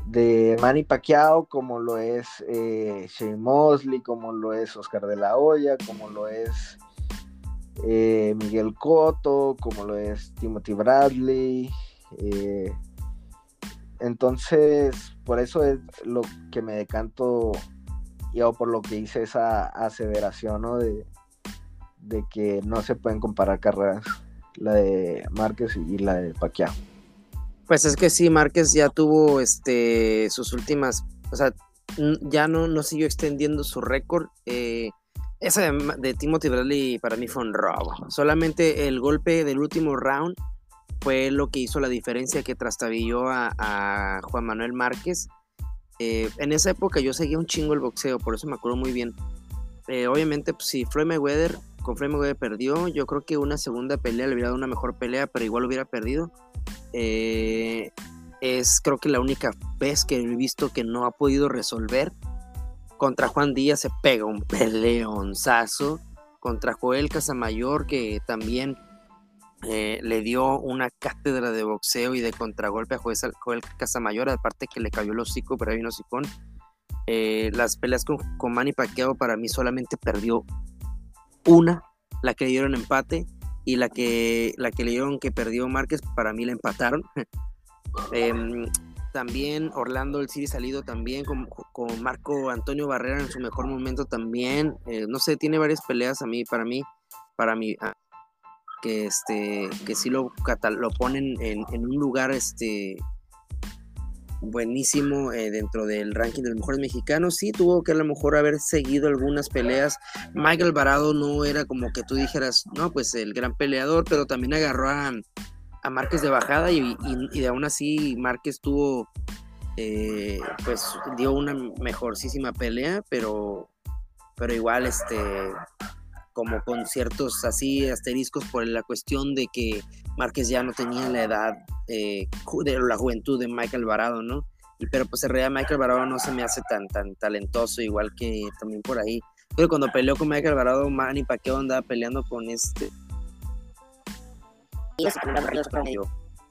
de Manny Pacquiao, como lo es eh, Shane Mosley, como lo es Oscar de la Hoya, como lo es eh, Miguel Cotto, como lo es Timothy Bradley. Eh, entonces, por eso es lo que me decanto, yo por lo que hice esa aseveración, ¿no? De, de que no se pueden comparar carreras. la de Márquez y la de Pacquiao. Pues es que sí, Márquez ya tuvo este sus últimas, o sea, ya no, no siguió extendiendo su récord. Eh, esa de, de, Timothy Bradley para mí fue un robo. Solamente el golpe del último round fue lo que hizo la diferencia que trastabilló a, Juan Manuel Márquez. Eh, en esa época yo seguía un chingo el boxeo, por eso me acuerdo muy bien. Eh, obviamente, pues, si Floyd Mayweather, con Floyd Mayweather perdió, yo creo que una segunda pelea le hubiera dado una mejor pelea, pero igual hubiera perdido. Eh, es creo que la única vez que he visto que no ha podido resolver. Contra Juan Díaz se pega un peleonzazo. Contra Joel Casamayor, que también eh, le dio una cátedra de boxeo y de contragolpe a Joel, Casamayor, aparte que le cayó el hocico, pero hay un hocicón. Eh, las peleas con, con Manny Pacquiao para mí solamente perdió una, la que dieron empate, y la que, la que le dieron que perdió Márquez, para mí la empataron. Em, también Orlando el City salido también con, con, Marco Antonio Barrera en su mejor momento también. Eh, no sé, tiene varias peleas a mí, para mí, para mí, ah, que este, que sí lo, lo ponen en, en un lugar este buenísimo eh, dentro del ranking de los mejores mexicanos. Sí, tuvo que a lo mejor haber seguido algunas peleas. Michael Varado no era como que tú dijeras, no, pues el gran peleador, pero también agarró a, a Márquez de bajada y, y, aún así Márquez tuvo, eh, pues dio una mejorcísima pelea, pero, pero igual este como con ciertos así asteriscos por la cuestión de que Márquez ya no tenía la edad eh, de la juventud de Michael Varado, ¿no? Pero pues en realidad Michael Varado no se me hace tan, tan talentoso, igual que también por ahí. Pero cuando peleó con Michael Varado, Manny Pacquiao andaba peleando con este...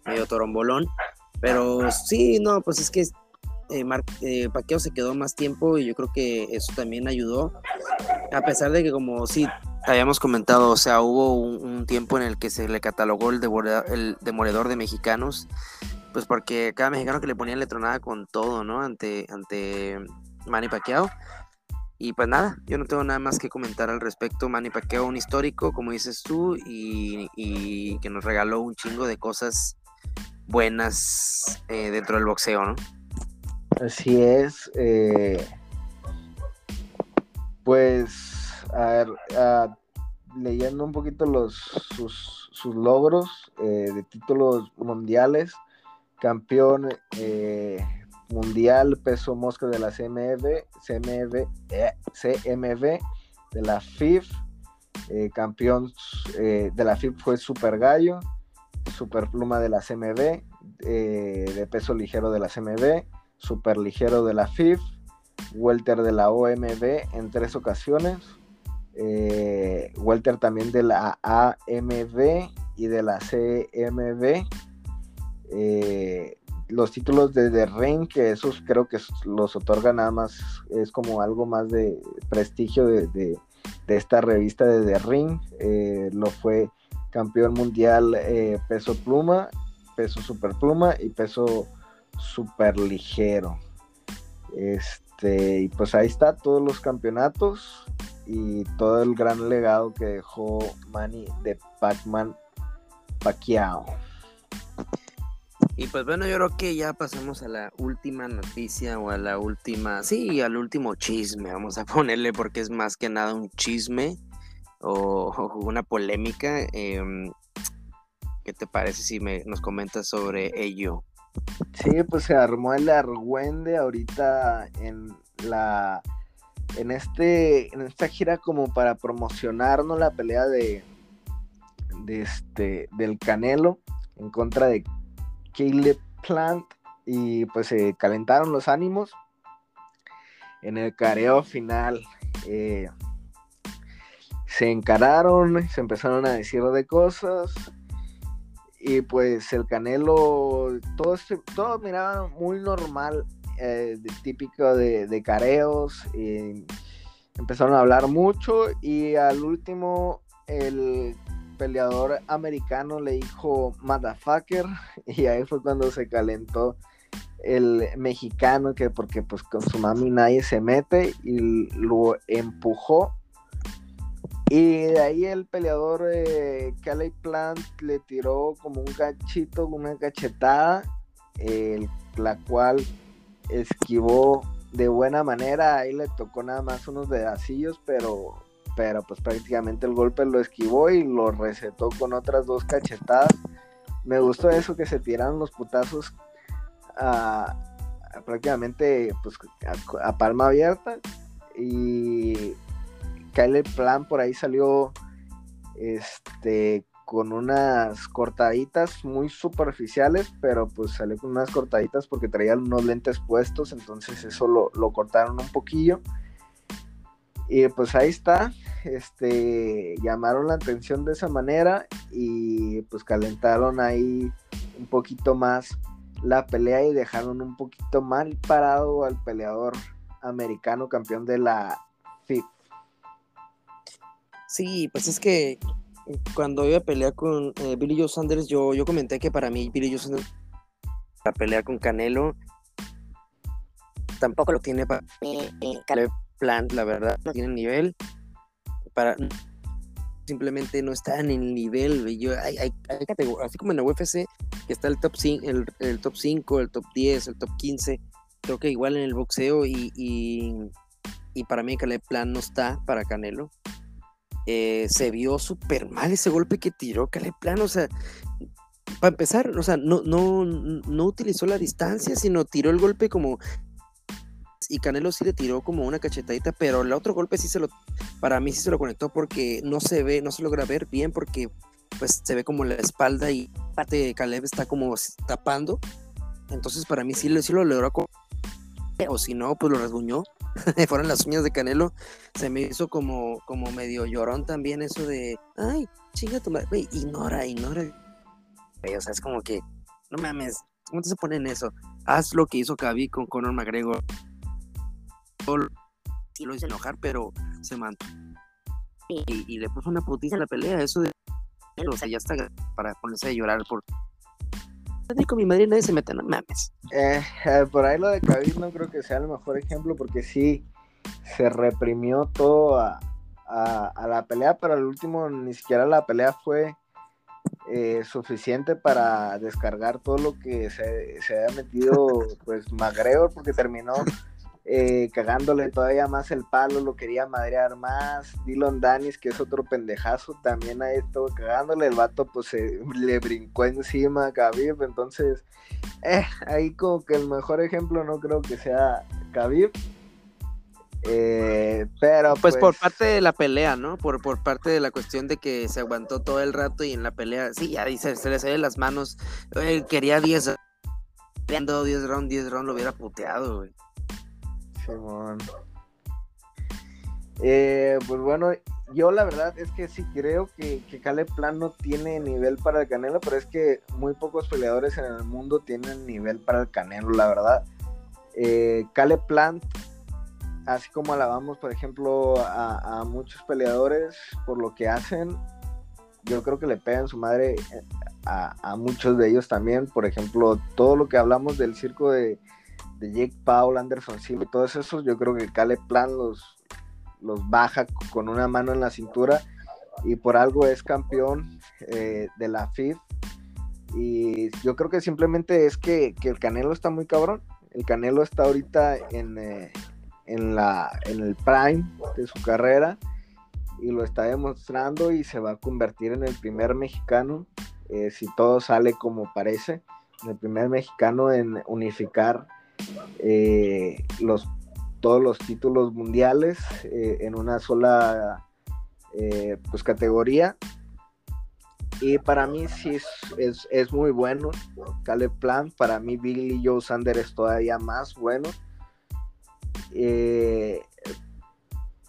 Medio, torombolón. Pero sí, no, pues es que eh, eh, Pacquiao se quedó más tiempo y yo creo que eso también ayudó. A pesar de que como sí habíamos comentado, o sea, hubo un, tiempo en el que se le catalogó el, demoledor, de mexicanos, pues porque cada mexicano que le ponía letronada con todo, ¿no? Ante, ante Manny Pacquiao. Y pues nada, yo no tengo nada más que comentar al respecto. Manny Pacquiao, un histórico, como dices tú, y, que nos regaló un chingo de cosas buenas eh, dentro del boxeo, ¿no? Así es. Eh, pues a ver, leyendo un poquito los, sus, logros eh, de títulos mundiales, campeón eh, mundial peso mosca de la CMV, CMV, eh, CMV de la FIF, campeón de la FIF fue Super Gallo, Super Pluma de la CMV, de peso ligero de la CMV, Super Ligero de la FIF, Welter de la OMB en tres ocasiones, eh, Welter también de la AMB y de la CMB. Eh, los títulos de The Ring, que esos creo que los otorga nada más, es como algo más de prestigio de, esta revista de The Ring. Eh, lo fue campeón mundial peso pluma, peso super pluma y peso super ligero. Este, y pues ahí está todos los campeonatos y todo el gran legado que dejó Manny de Pac-Man Pacquiao. Y pues bueno, yo creo que ya pasamos a la última noticia o a la última, sí, al último chisme, vamos a ponerle porque es más que nada un chisme o, una polémica. Em, ¿Qué te parece si me, nos comentas sobre ello? Sí, pues se armó el argüende ahorita en la en este en esta gira como para promocionarnos la pelea de, este del Canelo en contra de Caleb Plant y pues se calentaron los ánimos en el careo final. Eh, se encararon se empezaron a decir de cosas y pues el Canelo todo todo miraba muy normal eh, típico de, careos. Y empezaron a hablar mucho y al último el peleador americano le dijo motherfucker y ahí fue cuando se calentó el mexicano que porque pues con su mami nadie se mete y lo empujó Y de ahí el peleador eh, Plant le tiró como un gachito, una cachetada, la cual esquivó de buena manera. Ahí le tocó nada más unos dedacillos, pero, pero pues prácticamente el golpe lo esquivó y lo recetó con otras dos cachetadas. Me gustó eso que se tiraron los putazos prácticamente pues, a palma abierta y Kyle Plan por ahí salió este con unas cortaditas muy superficiales, pero pues salió con unas cortaditas porque traía unos lentes puestos, entonces eso lo, lo cortaron un poquillo. Y pues ahí está, este, llamaron la atención de esa manera y pues calentaron ahí un poquito más la pelea y dejaron un poquito mal parado al peleador americano campeón de la FIF. Sí, pues es que cuando iba a pelear con eh, Billy Joe Sanders, yo, yo comenté que para mí Billy Joe Sanders la pelea con Canelo tampoco lo tiene para Caleb Plant, la verdad, no tiene nivel para simplemente no está en el nivel, yo, hay, hay, así como en la UFC, que está el top 5, el, el, top 5, el top 10, el top 15, creo que igual en el boxeo y, y, para mí Caleb Plan no está para Canelo. Eh, se vio súper mal ese golpe que tiró Caleb Plan, o sea, para empezar, o sea, no, no, no utilizó la distancia, sino tiró el golpe como y Canelo sí le tiró como una cachetadita, pero el otro golpe sí se lo, para mí sí se lo conectó porque no se ve, no se logra ver bien porque pues se ve como la espalda y parte de Caleb está como tapando. Entonces para mí sí, sí lo logró o si no, pues lo rasguñó. Fueron las uñas de Canelo. Se me hizo como, como medio llorón también eso de, ay, chinga tu madre, ignora, ignora. O sea, es como que, no mames, ¿cómo te se pone en eso? Haz lo que hizo Khabib con Conor McGregor sí lo hice enojar, pero se mantuvo. Y, le puso una putiza a la pelea, eso de. O sea, ya está para ponerse a llorar por. Con mi madre nadie se mete, no mames. Eh, eh, por ahí lo de Khabib no creo que sea el mejor ejemplo porque sí se reprimió todo a, a, la pelea, pero al último ni siquiera la pelea fue eh, suficiente para descargar todo lo que se, se había metido pues McGregor porque terminó eh, cagándole todavía más el palo, lo quería madrear más. Dylan Danis, que es otro pendejazo, también ahí estuvo cagándole. El vato, pues le brincó encima a Khabib. Entonces, eh, ahí como que el mejor ejemplo no creo que sea Khabib. Eh, pero pues, por pues parte de la pelea, ¿no? Por, por parte de la cuestión de que se aguantó todo el rato y en la pelea, sí, ya dice, se le sale las manos. Él quería 10 10 rounds, 10 rounds lo hubiera puteado, güey. Eh, pues bueno, yo la verdad es que sí creo que, que Caleb Plant no tiene nivel para el Canelo, pero es que muy pocos peleadores en el mundo tienen nivel para el Canelo, la verdad. Eh, Caleb así como alabamos, por ejemplo, a, muchos peleadores por lo que hacen, yo creo que le pegan su madre eh, a, muchos de ellos también. Por ejemplo, todo lo que hablamos del circo de, de Jake Paul, Anderson Silva y todos esos, yo creo que Caleb Plan los, los baja con una mano en la cintura y por algo es campeón eh, de la FIF. Y yo creo que simplemente es que, el Canelo está muy cabrón. El Canelo está ahorita en, eh, en, la, en el prime de su carrera y lo está demostrando y se va a convertir en el primer mexicano, eh, si todo sale como parece, el primer mexicano en unificar eh, los, todos los títulos mundiales eh, en una sola eh, pues, categoría. Y para mí sí es, es, muy bueno Caleb Plan. Para mí Billy Joe Sander es todavía más bueno.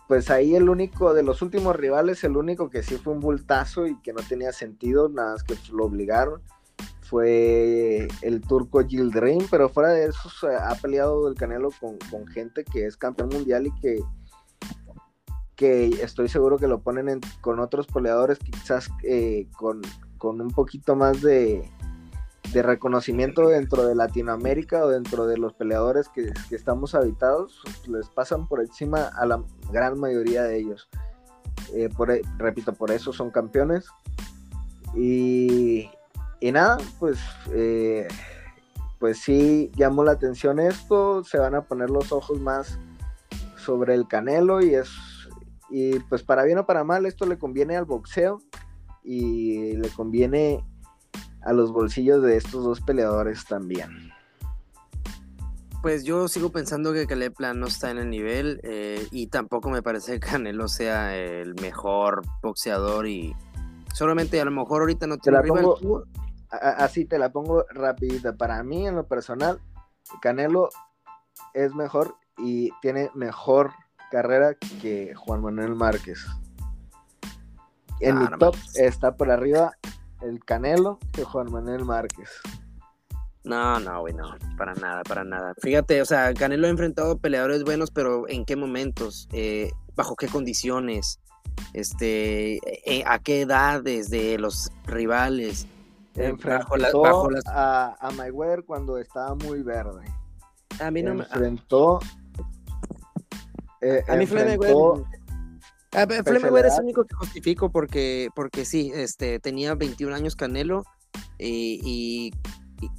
pues ahí el único de los últimos rivales, el único que sí fue un bultazo y que no tenía sentido, nada más que lo obligaron, fue el turco Dream, pero fuera de eso ha peleado el Canelo con, gente que es campeón mundial y que, que estoy seguro que lo ponen con otros peleadores quizás eh, con, un poquito más de, reconocimiento dentro de Latinoamérica o dentro de los peleadores que, estamos habitados, les pasan por encima a la gran mayoría de ellos. eh, por, e, repito, por eso son campeones. Y, y nada, pues, eh, pues sí llamó la atención esto, se van a poner los ojos más sobre el Canelo y es y pues para bien o para mal esto le conviene al boxeo y le conviene a los bolsillos de estos dos peleadores también. Pues yo sigo pensando que Caleb Plan no está en el nivel eh, y tampoco me parece que Canelo sea el mejor boxeador y solamente a lo mejor ahorita no tiene así te la pongo rapidita. Para mí en lo personal, Canelo es mejor y tiene mejor carrera que Juan Manuel Márquez. En mi top está por arriba el Canelo que Juan Manuel Márquez. No, no, güey, no, para nada, para nada. Fíjate, o sea, Canelo ha enfrentado peleadores buenos, pero ¿en qué momentos? Eh, ¿Bajo qué condiciones? Este, eh, ¿A qué edades de los rivales? Eh, enfrentó a, a Mayweather cuando estaba muy verde. A mí no enfrentó, me... a mí Mayweather a Mayweather es el único que justifico porque, porque sí, este, tenía 21 años Canelo y,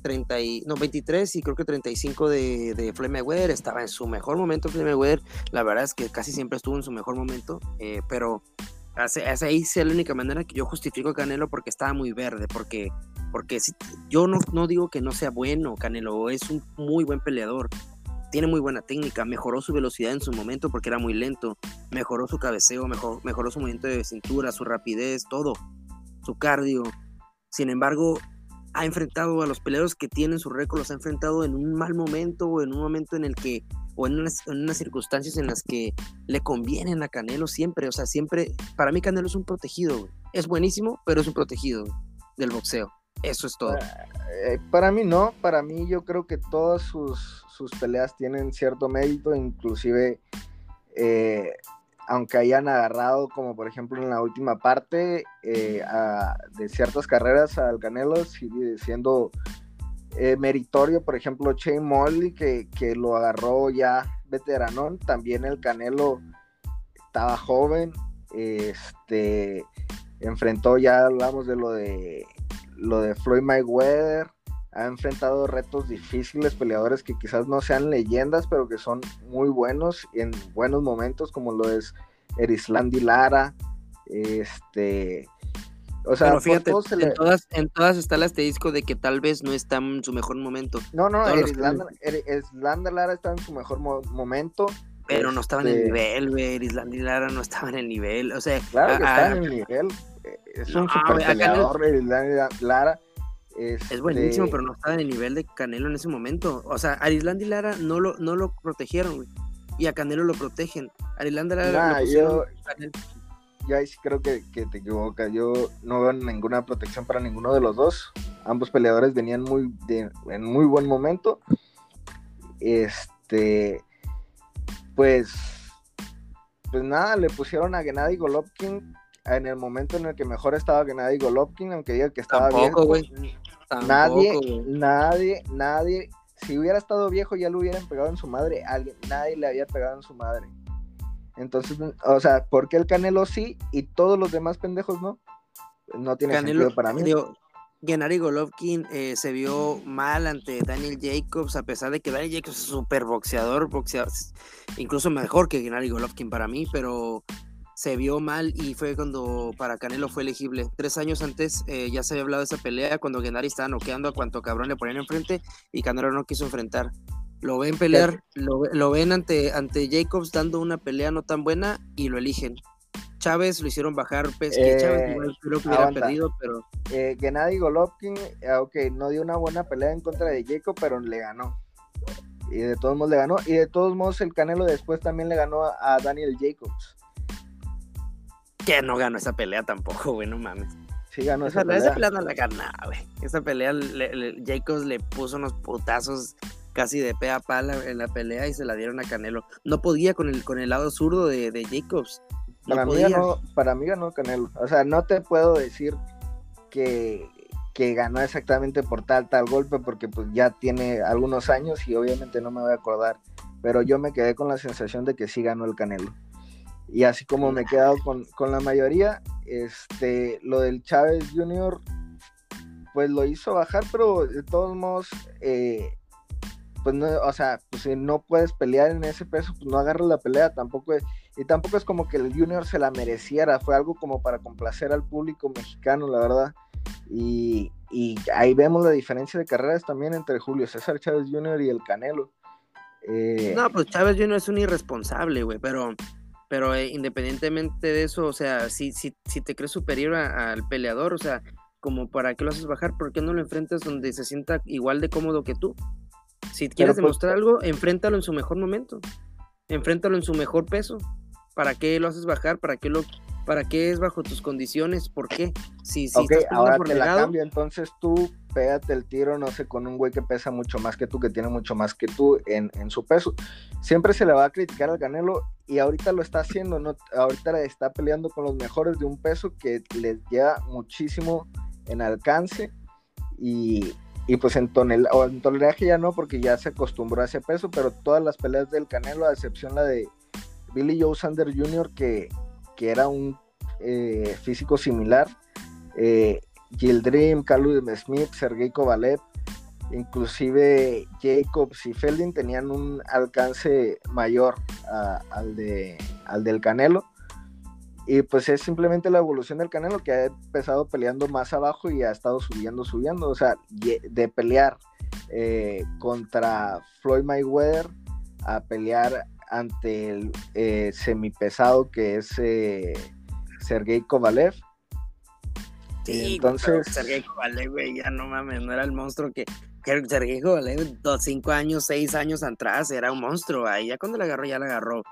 30 y, no, 23 y creo que 35 de, de Floyd Mayweather, estaba en su mejor momento Floyd Mayweather, la verdad es que casi siempre estuvo en su mejor momento, eh, pero esa ahí es la única manera que yo justifico a Canelo porque estaba muy verde, porque, porque si, yo no, no digo que no sea bueno Canelo, es un muy buen peleador, tiene muy buena técnica, mejoró su velocidad en su momento porque era muy lento, mejoró su cabeceo, mejor, mejoró su movimiento de cintura, su rapidez, todo, su cardio. Sin embargo, ha enfrentado a los peleadores que tienen su récord, los ha enfrentado en un mal momento o en un momento en el que, o en unas, circunstancias en las que le convienen a Canelo siempre. O sea, siempre, para mí Canelo es un protegido. Es buenísimo, pero es un protegido del boxeo. Eso es todo. Eh, para mí no, para mí yo creo que todas sus, sus peleas tienen cierto mérito, inclusive eh, aunque hayan agarrado, como por ejemplo en la última parte, eh, de ciertas carreras al Canelo, sigue siendo meritorio, por ejemplo, Shane Molly, que, que lo agarró ya veteranón, también el Canelo estaba joven, este enfrentó, ya hablamos de lo de lo de Floyd Mayweather, ha enfrentado retos difíciles, peleadores que quizás no sean leyendas, pero que son muy buenos en buenos momentos, como lo es Erislandi Lara, este... O sea, fíjate, en, todas, en todas está el asterisco de que tal vez no está en su mejor momento. No, no, Erislandi Lara está en su mejor momento. Pero no estaba en el este nivel, güey. Lara no estaba en el nivel. O sea, claro que está en el nivel es un super peleador, Lara. Es buenísimo, este pero no estaba en el nivel de Canelo en ese momento. O sea, Arisland y Lara no lo, no lo protegieron, Y a Canelo lo protegen. Arisland y Lara yo, yo ahí sí creo que, te equivocas. Yo no veo ninguna protección para ninguno de los dos. Ambos peleadores venían muy en muy buen momento. Este, pues, pues nada, le pusieron a Gennady Golovkin en el momento en el que mejor estaba nadie Golovkin, aunque diga que estaba viejo. nadie, nadie, nadie, si hubiera estado viejo ya lo hubieran pegado en su madre, alguien, nadie le había pegado en su madre. Entonces, o sea, ¿por qué el Canelo sí y todos los demás pendejos no? No tiene sentido para mí. Gennady Golovkin eh, se vio mal ante Daniel Jacobs, a pesar de que Daniel Jacobs es súper boxeador, boxeador, incluso mejor que Gennady Golovkin para mí, pero se vio mal y fue cuando para Canelo fue elegible. Tres años antes eh, ya se había hablado de esa pelea cuando Gennady estaba noqueando a cuanto cabrón le ponían enfrente y Canelo no quiso enfrentar. Lo ven pelear, lo, ven ante, ante Jacobs dando una pelea no tan buena y lo eligen. Chávez lo hicieron bajar, pues, que Chávez eh, creo que hubiera perdido, pero... Eh, Gennady Golovkin, eh, ok, no dio una buena pelea en contra de Jacob, pero le ganó. Y de todos modos le ganó. Y de todos modos el Canelo después también le ganó a Daniel Jacobs que no ganó esa pelea tampoco, güey, no mames. Sí ganó esa, pelea. Esa pelea no la ganaba, güey. Esa pelea, Jacobs le puso unos putazos casi de pe a pala en la pelea y se la dieron a Canelo. No podía con el, con el lado zurdo de, Jacobs. para, Mí ganó, para mí ganó Canelo. O sea, no te puedo decir que, que ganó exactamente por tal, tal golpe, porque pues ya tiene algunos años y obviamente no me voy a acordar. Pero yo me quedé con la sensación de que sí ganó el Canelo. Y así como me he quedado con, con la mayoría, este, lo del Chávez Jr., pues lo hizo bajar, pero de todos modos, eh, pues no, o sea, pues si no puedes pelear en ese peso, pues no agarras la pelea, tampoco es, y tampoco es como que el Junior se la mereciera, fue algo como para complacer al público mexicano, la verdad. Y, ahí vemos la diferencia de carreras también entre Julio César Chávez Jr. y el Canelo. Eh, no, pues Chávez Jr. es un irresponsable, güey, pero, pero eh, independientemente de eso, o sea, si, si, si te crees superior al peleador, o sea, como para qué lo haces bajar, ¿por qué no lo enfrentas donde se sienta igual de cómodo que tú? Si quieres pues, demostrar algo, enfréntalo en su mejor momento, enfréntalo en su mejor peso. ¿Para qué lo haces bajar? ¿Para qué lo ¿Para qué es bajo tus condiciones? ¿Por qué? Si, si estás ahora por te la cambio, entonces tú pégate el tiro, no sé, con un güey que pesa mucho más que tú, que tiene mucho más que tú en, en su peso. Siempre se le va a criticar al Canelo y ahorita lo está haciendo, ¿no? ahorita está peleando con los mejores de un peso que les lleva muchísimo en alcance y, y pues en, tonel, o en tonelaje ya no, porque ya se acostumbró a ese peso, pero todas las peleas del Canelo, a excepción la de Billy Joe Sander Jr., que, que era un eh, físico similar, eh, Dream, Carlos Smith, Sergei Kovalev, inclusive Jacobs y Felding tenían un alcance mayor al, de, al del Canelo y pues es simplemente la evolución del Canelo que ha empezado peleando más abajo y ha estado subiendo, subiendo. O sea, de pelear eh, contra Floyd Mayweather a pelear ante el eh, semipesado que es eh, Sergei Kovalev. Sí, entonces. Sergei Kovalev, güey, ya no mames, no era el monstruo que. Sergei Kovalev, dos, cinco años, seis años atrás, era un monstruo. Ahí ya cuando le agarró, ya le agarró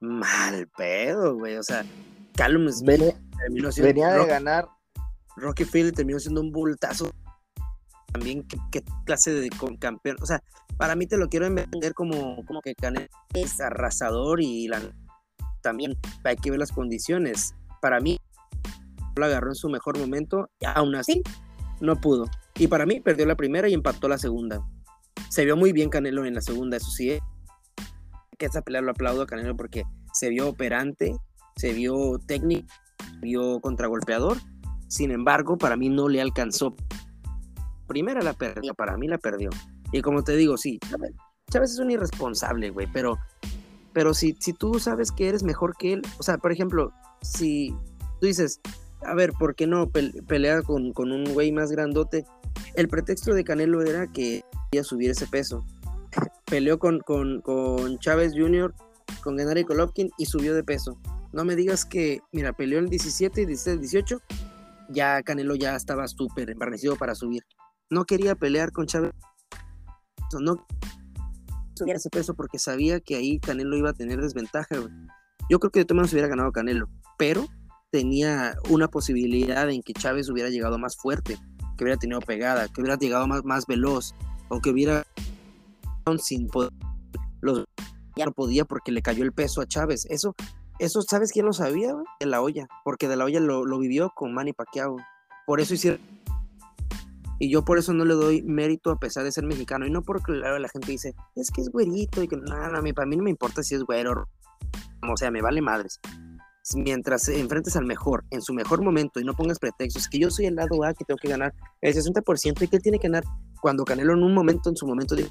mal pedo, güey. O sea, Callum Smith venía, de ganar. Rocky Philly terminó siendo un bultazo. También, ¿qué, clase de campeón? O sea, para mí te lo quiero vender como, como que Canelo es arrasador y también hay que ver las condiciones. Para mí, lo agarró en su mejor momento, y aún así no pudo. Y para mí perdió la primera y empató la segunda. Se vio muy bien Canelo en la segunda, eso sí. ¿eh? Que esa pelea lo aplaudo a Canelo porque se vio operante, se vio técnico, se vio contragolpeador. Sin embargo, para mí no le alcanzó. Primera la perdió, para mí la perdió. Y como te digo, sí, Chávez es un irresponsable, güey, pero, pero si, si tú sabes que eres mejor que él, o sea, por ejemplo, si tú dices, a ver, ¿por qué no pelear con, con un güey más grandote? El pretexto de Canelo era que quería subir ese peso. Peleó con, con, con Chávez Jr., con Gennady Golovkin y subió de peso. No me digas que, mira, peleó el 17 y 16, 18, ya Canelo ya estaba súper embarnecido para subir. No quería pelear con Chávez. No subir ese peso porque sabía que ahí Canelo iba a tener desventaja. Yo creo que de todas maneras hubiera ganado Canelo, pero tenía una posibilidad en que Chávez hubiera llegado más fuerte, que hubiera tenido pegada, que hubiera llegado más, más veloz, o que hubiera sin poder. Los, ya no podía porque le cayó el peso a Chávez. Eso eso, ¿sabes quién lo sabía? De la olla, porque de la olla lo, vivió con Manny Pacquiao. Por eso hicieron. Y yo por eso no le doy mérito a pesar de ser mexicano. Y no porque la gente dice, es que es güerito. Y que nada, no, para mí no me importa si es güero. O sea, me vale madres. Mientras enfrentes al mejor, en su mejor momento, y no pongas pretextos, que yo soy el lado A que tengo que ganar el 60% y que él tiene que ganar cuando Canelo en un momento, en su momento, de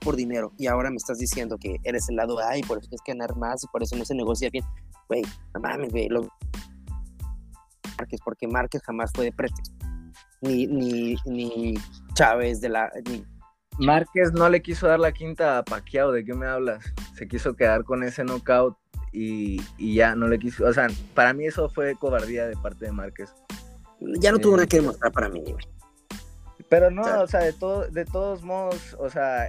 por dinero y ahora me estás diciendo que eres el lado A y por eso tienes que ganar más y por eso no se negocia bien. Güey, no mames, güey. Lo... Márquez, porque Márquez jamás fue de pretexto. Ni, ni, ni Chávez de la. Ni... Márquez no le quiso dar la quinta a Paquiao, ¿de qué me hablas? Se quiso quedar con ese knockout y, y ya no le quiso. O sea, para mí eso fue cobardía de parte de Márquez. Ya no tuvo nada que demostrar para mí, güey. Pero no, o sea, de, todo, de todos modos, o sea,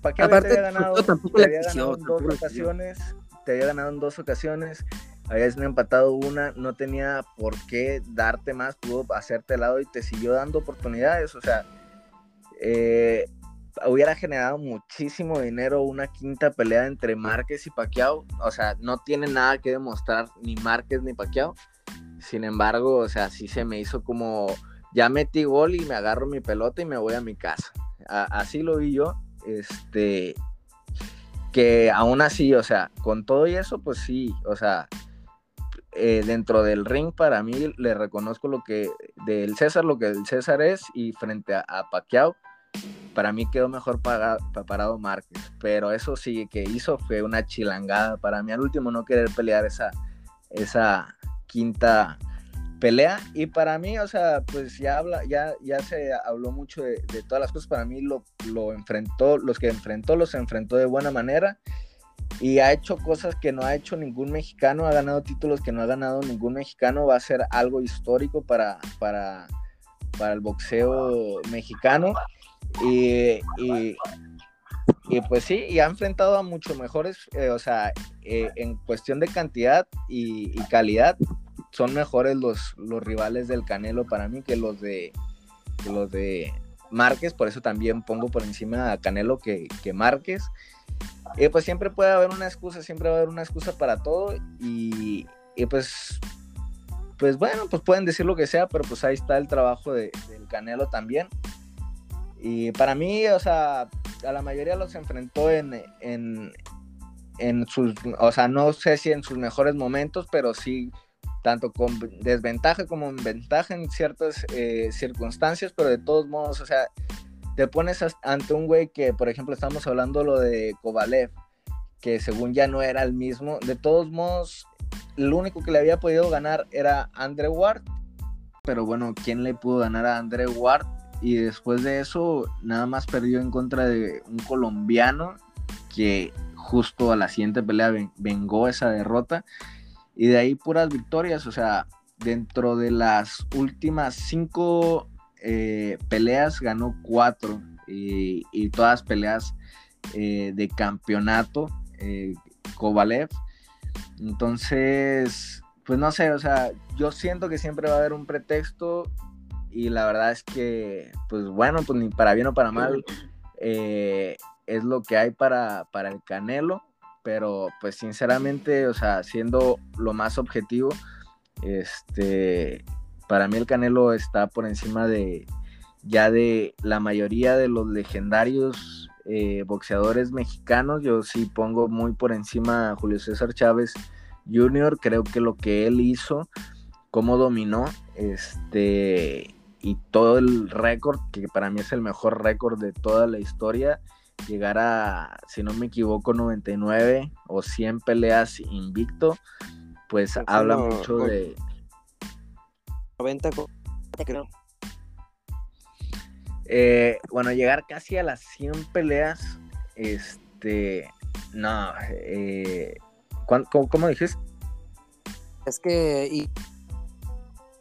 Pacquiao te había ganado, te había ganado en dos ocasiones, te había ganado en dos ocasiones, habías empatado una, no tenía por qué darte más, pudo hacerte lado y te siguió dando oportunidades, o sea, eh, hubiera generado muchísimo dinero una quinta pelea entre Márquez y Pacquiao, o sea, no tiene nada que demostrar ni Márquez ni Pacquiao, sin embargo, o sea, sí se me hizo como, ya metí gol y me agarro mi pelota y me voy a mi casa, así lo vi yo, este, que aún así, o sea, con todo y eso, pues sí, o sea, eh, dentro del ring para mí le reconozco lo que del César, lo que el César es y frente a, a Pacquiao, para mí quedó mejor preparado Márquez, pero eso sí que hizo fue una chilangada. Para mí al último no querer pelear esa, esa quinta pelea. Y para mí, o sea, pues ya habla, ya, ya se habló mucho de, todas las cosas, para mí lo, lo, enfrentó, los que enfrentó, los enfrentó de buena manera. Y ha hecho cosas que no ha hecho ningún mexicano, ha ganado títulos que no ha ganado ningún mexicano, va a ser algo histórico para, para, para el boxeo mexicano. Y, y, pues sí, y ha enfrentado a mucho mejores, eh, o sea, eh, en cuestión de cantidad y, y calidad, son mejores los, los rivales del Canelo para mí que los de los de Márquez, por eso también pongo por encima a Canelo que, que Márquez. Eh, pues siempre puede haber una excusa, siempre va a haber una excusa para todo y, pues pues bueno, pues pueden decir lo que sea, pero pues ahí está el trabajo de, del Canelo también. Y para mí, o sea, a la mayoría los enfrentó en, en, en sus, o sea, no sé si en sus mejores momentos, pero sí tanto con desventaja como en ventaja en ciertas eh, circunstancias, pero de todos modos, o sea, te pones ante un güey que, por ejemplo, estamos hablando lo de Kovalev, que según ya no era el mismo, de todos modos, lo único que le había podido ganar era Andre Ward, pero bueno, ¿quién le pudo ganar a Andre Ward? Y después de eso, nada más perdió en contra de un colombiano que justo a la siguiente pelea vengó esa derrota y de ahí puras victorias, o sea, dentro de las últimas cinco eh, peleas ganó cuatro y, todas peleas eh, de campeonato, eh, Kovalev. Entonces, pues no sé, o sea, yo siento que siempre va a haber un pretexto y la verdad es que, pues bueno, pues ni para bien o para mal, es lo que hay para, para el Canelo pero pues sinceramente, o sea, siendo lo más objetivo, este, para mí el Canelo está por encima de ya de la mayoría de los legendarios eh, boxeadores mexicanos. Yo sí pongo muy por encima a Julio César Chávez Jr. Creo que lo que él hizo, cómo dominó, este, y todo el récord, que para mí es el mejor récord de toda la historia, llegar a, si no me equivoco, 99 o 100 peleas invicto, pues habla mucho de... 90 creo. Eh, bueno, llegar casi a las 100 peleas, este, no, eh, ¿cómo, dijiste? Es que y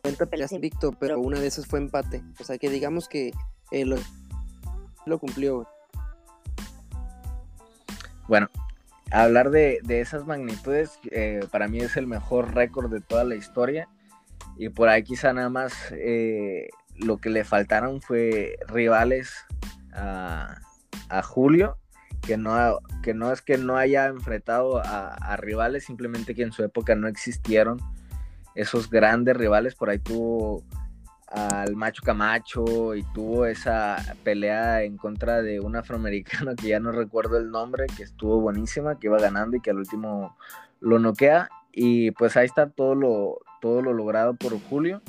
90 peleas invicto, pero una de esas fue empate. O sea que digamos que eh, lo, lo cumplió. Bueno, hablar de, esas magnitudes eh, para mí es el mejor récord de toda la historia. Y por ahí quizá nada más eh, lo que le faltaron fue rivales a, Julio, que no, que no es que no haya enfrentado a, a, rivales, simplemente que en su época no existieron esos grandes rivales. Por ahí tuvo al Macho Camacho y tuvo esa pelea en contra de un afroamericano que ya no recuerdo el nombre, que estuvo buenísima, que iba ganando y que al último lo noquea. Y pues ahí está todo lo, todo lo logrado por Julio.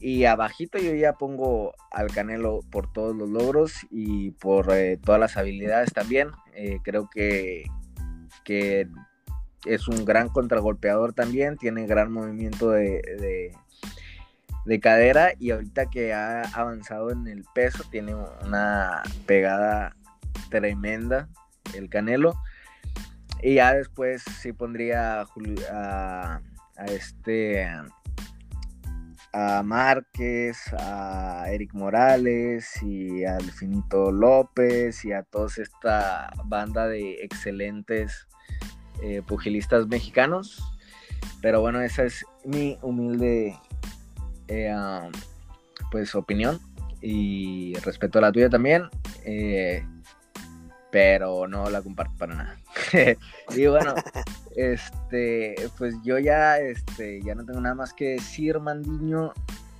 Y abajito yo ya pongo al Canelo por todos los logros y por eh, todas las habilidades también. Eh, creo que, que es un gran contragolpeador también, tiene gran movimiento de de cadera y ahorita que ha avanzado en el peso tiene una pegada tremenda el Canelo y ya después sí pondría a, a, este a Márquez, a Eric Morales y al Finito López y a toda esta banda de excelentes eh, pugilistas mexicanos. Pero bueno, esa es mi humilde eh, pues opinión y respeto a la tuya también, eh, pero no la comparto para nada. y bueno, este, pues yo ya, este, ya no tengo nada más que decir, Mandiño.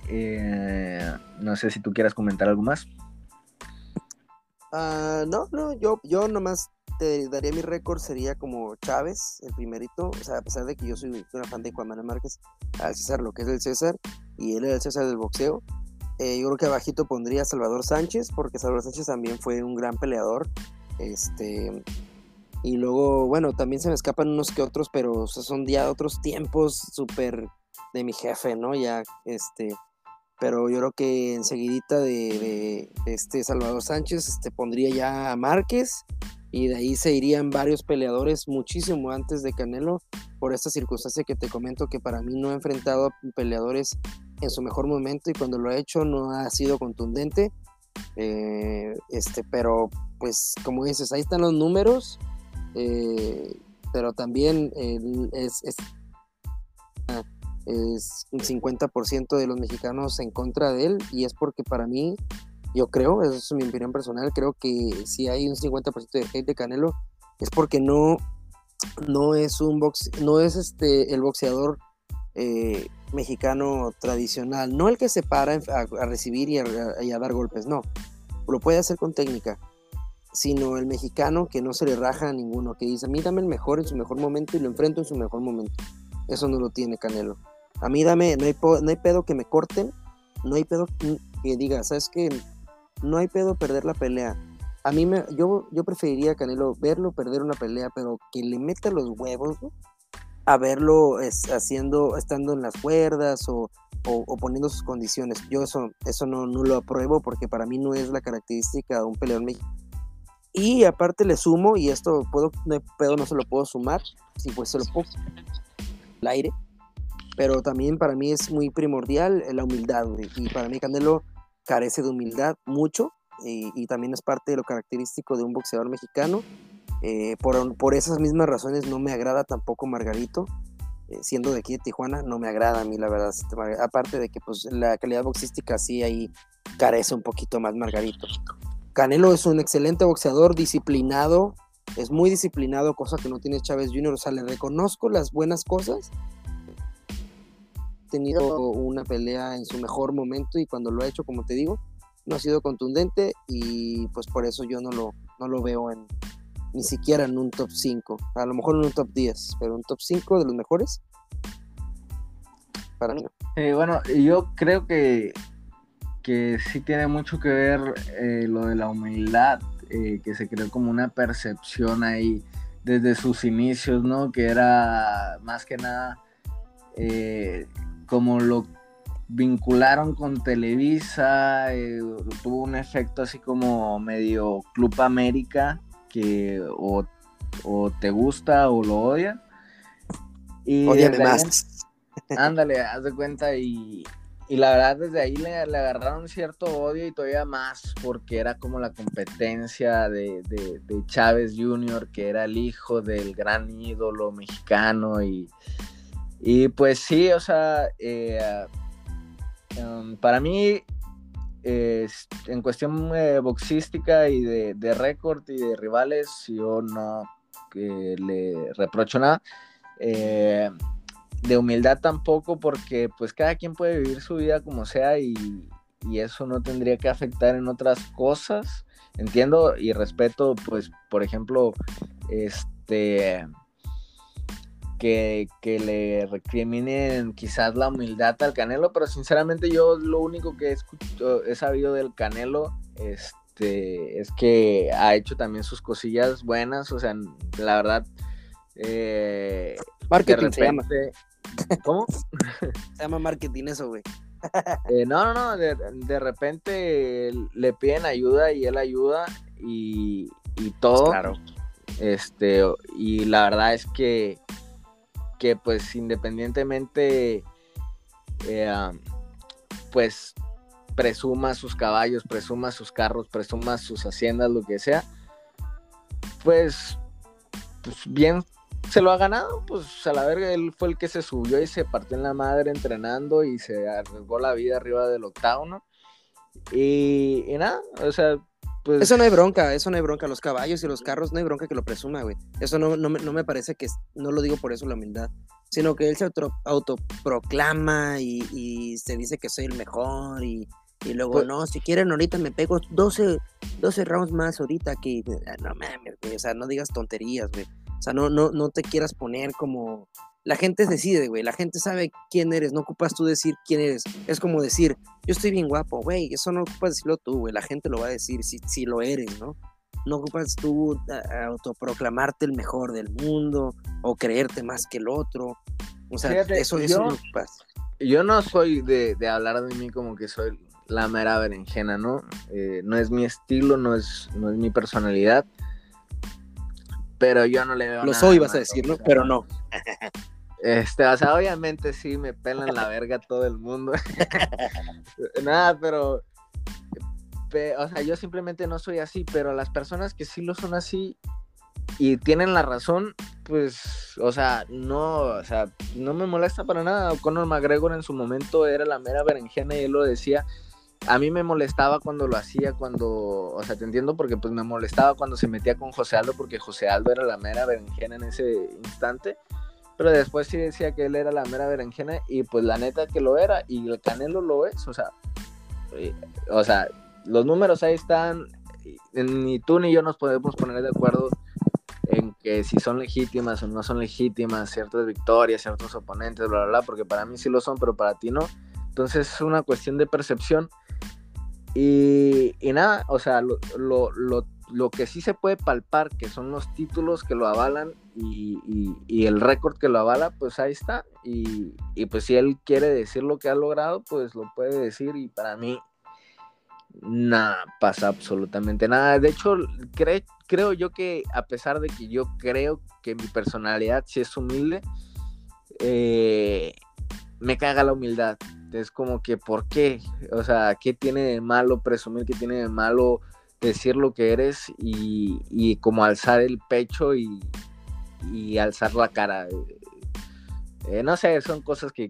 Eh, no sé si tú quieras comentar algo más. Ah, no, no, yo, yo nomás te daría mi récord sería como Chávez, el primerito. O sea, a pesar de que yo soy una fan de Juan Manuel Márquez, al César lo que es el César, y él es el César del boxeo. Eh, yo creo que abajito pondría a Salvador Sánchez, porque Salvador Sánchez también fue un gran peleador. Este, y luego, bueno, también se me escapan unos que otros, pero son ya otros tiempos súper de mi jefe, ¿no? Ya, este, pero yo creo que enseguidita de, de, este Salvador Sánchez este, pondría ya a Márquez y de ahí se irían varios peleadores muchísimo antes de Canelo por esta circunstancia que te comento que para mí no ha enfrentado a peleadores en su mejor momento y cuando lo ha hecho no ha sido contundente eh, este pero pues como dices ahí están los números eh, pero también es, es, es un 50% de los mexicanos en contra de él y es porque para mí, yo creo, eso es mi opinión personal, creo que si hay un 50% de hate de Canelo es porque no, no es un box, no es este el boxeador eh, mexicano tradicional, no el que se para a, recibir y a, dar golpes, no, lo puede hacer con técnica, sino el mexicano que no se le raja a ninguno, que dice, a mí dame el mejor en su mejor momento y lo enfrento en su mejor momento. Eso no lo tiene Canelo. A mí dame, no hay, no hay pedo que me corten, no hay pedo que diga, ¿sabes qué? No hay pedo perder la pelea. A mí me, yo, yo preferiría, Canelo, verlo perder una pelea, pero que le meta los huevos, A verlo haciendo, estando en las cuerdas o, o, poniendo sus condiciones. Yo eso, eso no, no lo apruebo porque para mí no es la característica de un peleador mexicano. Y aparte le sumo, y esto puedo, no pedo, no se lo puedo sumar, si pues se lo pongo al aire pero también para mí es muy primordial la humildad, y para mí Canelo carece de humildad mucho, y, también es parte de lo característico de un boxeador mexicano. Eh, por, por, esas mismas razones no me agrada tampoco Margarito, eh, siendo de aquí de Tijuana, no me agrada a mí la verdad, este, aparte de que pues la calidad boxística sí ahí carece un poquito más Margarito. Canelo es un excelente boxeador, disciplinado, es muy disciplinado, cosa que no tiene Chávez Jr., o sea, le reconozco las buenas cosas, tenido una pelea en su mejor momento y cuando lo ha hecho, como te digo, no ha sido contundente y pues por eso yo no lo, no lo veo en ni siquiera en un top 5, a lo mejor en un top 10, pero un top 5 de los mejores para mí. Eh, bueno, yo creo que, que sí tiene mucho que ver eh, lo de la humildad, eh, que se creó como una percepción ahí desde sus inicios, ¿no? Que era más que nada como lo vincularon con Televisa, eh, tuvo un efecto así como medio Club América, que o, te gusta o lo odia. Y más. ándale, haz de cuenta y, la verdad desde ahí le, agarraron cierto odio y todavía más porque era como la competencia de, de Chávez Jr., que era el hijo del gran ídolo mexicano y y pues sí, o sea, eh, em, para mí, en cuestión eh, boxística y de, récord y de rivales, yo no le reprocho nada. Eh, de humildad tampoco, porque pues cada quien puede vivir su vida como sea y, y eso no tendría que afectar en otras cosas. Entiendo y respeto, pues, por ejemplo, este que, le recriminen quizás la humildad al Canelo, pero sinceramente yo lo único que he, he sabido del Canelo este, es que ha hecho también sus cosillas buenas, o sea, la verdad... Eh, marketing se llama. ¿Cómo? se llama marketing eso, güey. Eh, no, no, no, de, de, repente le piden ayuda y él ayuda y, y todo. Claro. Este, y la verdad es que que pues independientemente eh, pues presuma sus caballos, presuma sus carros, presuma sus haciendas, lo que sea, pues, pues bien se lo ha ganado, pues a la verga él fue el que se subió y se partió en la madre entrenando y se arriesgó la vida arriba del octavo, Y, y nada, o sea, pues eso no hay bronca, eso no hay bronca. Los caballos y los carros no hay bronca que lo presuma, güey. Eso no, no, me, no me parece que, no lo digo por eso la humildad, sino que él se auto, autoproclama y, y, se dice que soy el mejor y, Y luego, pues no, si quieren ahorita me pego 12, 12 rounds más ahorita que... Ah, no mames, güey, o sea, no digas tonterías, güey. O sea, no, no, no te quieras poner como... La gente decide, güey, la gente sabe quién eres, no ocupas tú decir quién eres. Es como decir, yo estoy bien guapo, güey, eso no ocupas decirlo tú, güey, la gente lo va a decir si, si lo eres, ¿no? No ocupas tú autoproclamarte el mejor del mundo o creerte más que el otro. O sea, eso, eso no ocupas. Yo no soy de, de hablar de mí como que soy la mera berenjena, ¿no? Eh, no es mi estilo, no es, no es mi personalidad. Pero yo no le veo. Lo soy, vas a decir, ¿no? Pero no. Este, o sea, obviamente sí me pelan la verga todo el mundo. Nada, pero. O sea, yo simplemente no soy así, pero las personas que sí lo son así y tienen la razón, pues, o sea, no, o sea, no me molesta para nada. Conor McGregor en su momento era la mera berenjena y él lo decía a mí me molestaba cuando lo hacía, cuando, o sea, te entiendo porque pues me molestaba cuando se metía con José Aldo, porque José Aldo era la mera berenjena en ese instante, pero después sí decía que él era la mera berenjena y pues la neta que lo era y el Canelo lo es, o sea, eh, o sea, los números ahí están, ni tú ni yo nos podemos poner de acuerdo en que si son legítimas o no son legítimas ciertas victorias, ciertos oponentes, bla, bla, bla, porque para mí sí lo son, pero para ti no. Entonces es una cuestión de percepción y, nada, o sea, lo, lo, que sí se puede palpar, que son los títulos que lo avalan y, y, el récord que lo avala, pues ahí está. Y, pues si él quiere decir lo que ha logrado, pues lo puede decir. Y para mí, nada, pasa absolutamente nada. De hecho, creo yo que a pesar de que yo creo que mi personalidad sí es humilde, eh, me caga la humildad. Es como que, ¿por qué? O sea, ¿qué tiene de malo presumir? ¿Qué tiene de malo decir lo que eres y, como alzar el pecho y, alzar la cara? Eh, no sé, son cosas que,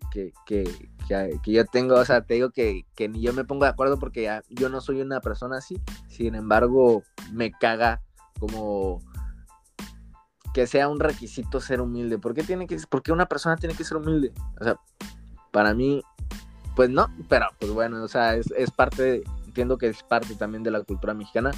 yo tengo, o sea, te digo que, ni yo me pongo de acuerdo porque yo no soy una persona así, sin embargo, me caga como que sea un requisito ser humilde. ¿Por qué, tiene que, ¿Por qué una persona tiene que ser humilde? O sea, para mí pues no, pero pues bueno, o sea, es, parte, entiendo que es parte también de la cultura mexicana.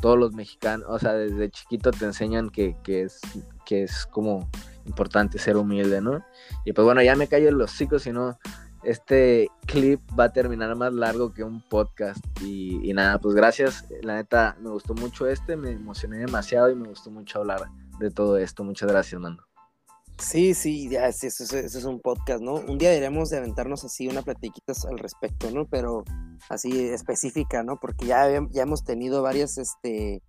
Todos los mexicanos, o sea, desde chiquito te enseñan que, es, que es como importante ser humilde, ¿no? Y pues bueno, ya me callo los chicos, si no, este clip va a terminar más largo que un podcast. Y, y, nada, pues gracias. La neta, me gustó mucho este, me emocioné demasiado y me gustó mucho hablar de todo esto. Muchas gracias, Mando. Sí, sí, ya, eso, es un podcast, ¿no? Un día deberíamos de aventarnos así una platiquita al respecto, ¿no? Pero así específica, ¿no? Porque ya, ya hemos tenido varias, este,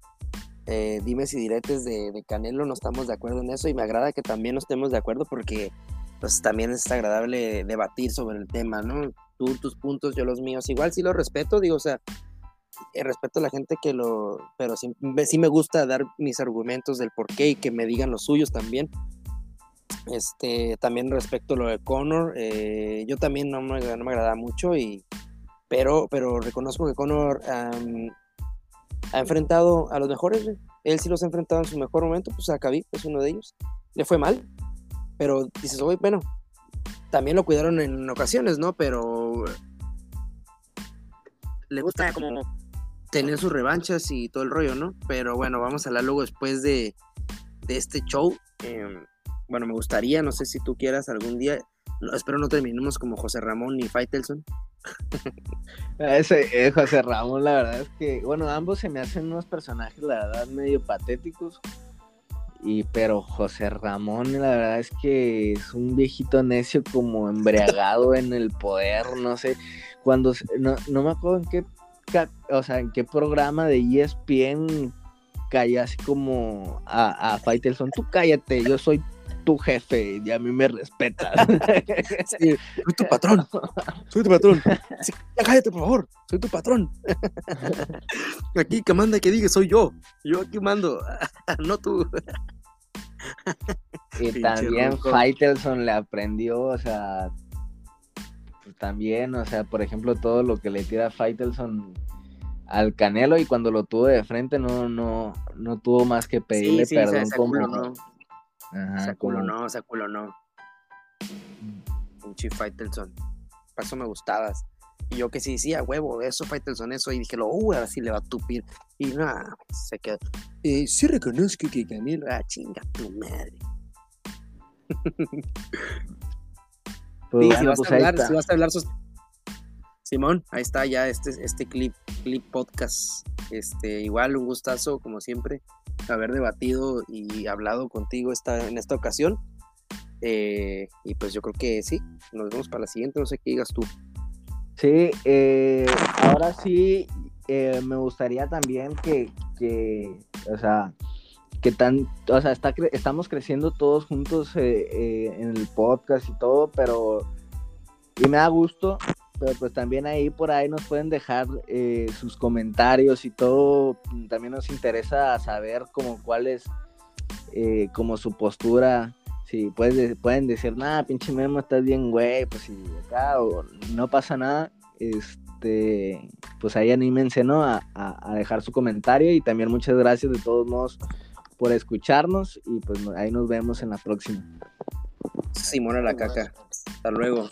eh, dimes y diretes de, de, Canelo, no estamos de acuerdo en eso y me agrada que también no estemos de acuerdo porque pues también es agradable debatir sobre el tema, ¿no? Tú tus puntos, yo los míos, igual sí los respeto, digo, o sea, eh, respeto a la gente que lo, pero sí, sí me gusta dar mis argumentos del por qué y que me digan los suyos también este, también respecto a lo de Conor, eh, yo también no me, no me agrada mucho, y, pero, pero reconozco que Conor ha enfrentado a los mejores. Él sí los ha enfrentado en su mejor momento, pues a Khabib es uno de ellos. Le fue mal, pero dices, oye, bueno, también lo cuidaron en ocasiones, ¿no? Pero le gusta como tener sus revanchas y todo el rollo, ¿no? Pero bueno, vamos a hablar luego después de, de este show. Eh, bueno, me gustaría, no sé si tú quieras algún día, espero no terminemos como José Ramón ni Faitelson. Ese eh, José Ramón, la verdad es que, bueno, ambos se me hacen unos personajes, la verdad, medio patéticos. Y, pero José Ramón, la verdad es que es un viejito necio como embriagado en el poder, no sé, cuando, no, no me acuerdo en qué, o sea, en qué programa de ESPN calla así como a, a Faitelson, tú cállate, yo soy tu jefe y a mí me respetas. soy tu patrón. Soy tu patrón. cállate, por favor. Soy tu patrón. Aquí que manda que diga soy yo. Yo aquí mando, no tú. Y también Faitelson le aprendió, o sea, pues también, o sea, por ejemplo, todo lo que le tira Faitelson al Canelo y cuando lo tuvo de frente no no no tuvo más que pedirle perdón como Ajá, culo no, culo no. Pinche Faitelson. Para eso me gustabas. Y yo que sí decía, huevo, eso Faitelson, eso. Y dije, lo, uh, ahora sí le va a tupir. Y nada, se quedó. Eh, sí reconozco que Camilo, ah, chinga tu madre. Pues Sí, si bueno, vas pues a hablar, si vas a hablar sos- Simón, ahí está ya este, este clip, clip podcast. Este, igual un gustazo, como siempre, haber debatido y hablado contigo esta, en esta ocasión. Eh, y pues yo creo que sí, nos vemos para la siguiente, no sé qué digas tú. Sí, eh, ahora sí eh, me gustaría también que, que, o sea, que tan, o sea, está estamos creciendo todos juntos en el podcast y todo, pero y me da gusto, pero pues también ahí por ahí nos pueden dejar eh, sus comentarios y todo, también nos interesa saber como cuál es eh, como su postura, si pueden decir, nada, pinche Memo, estás bien, güey, pues si acá o no pasa nada, este, pues ahí anímense, ¿no? A, a- a dejar su comentario y también muchas gracias de todos modos por escucharnos y pues ahí nos vemos en la próxima. Simón a la caca. Hasta luego.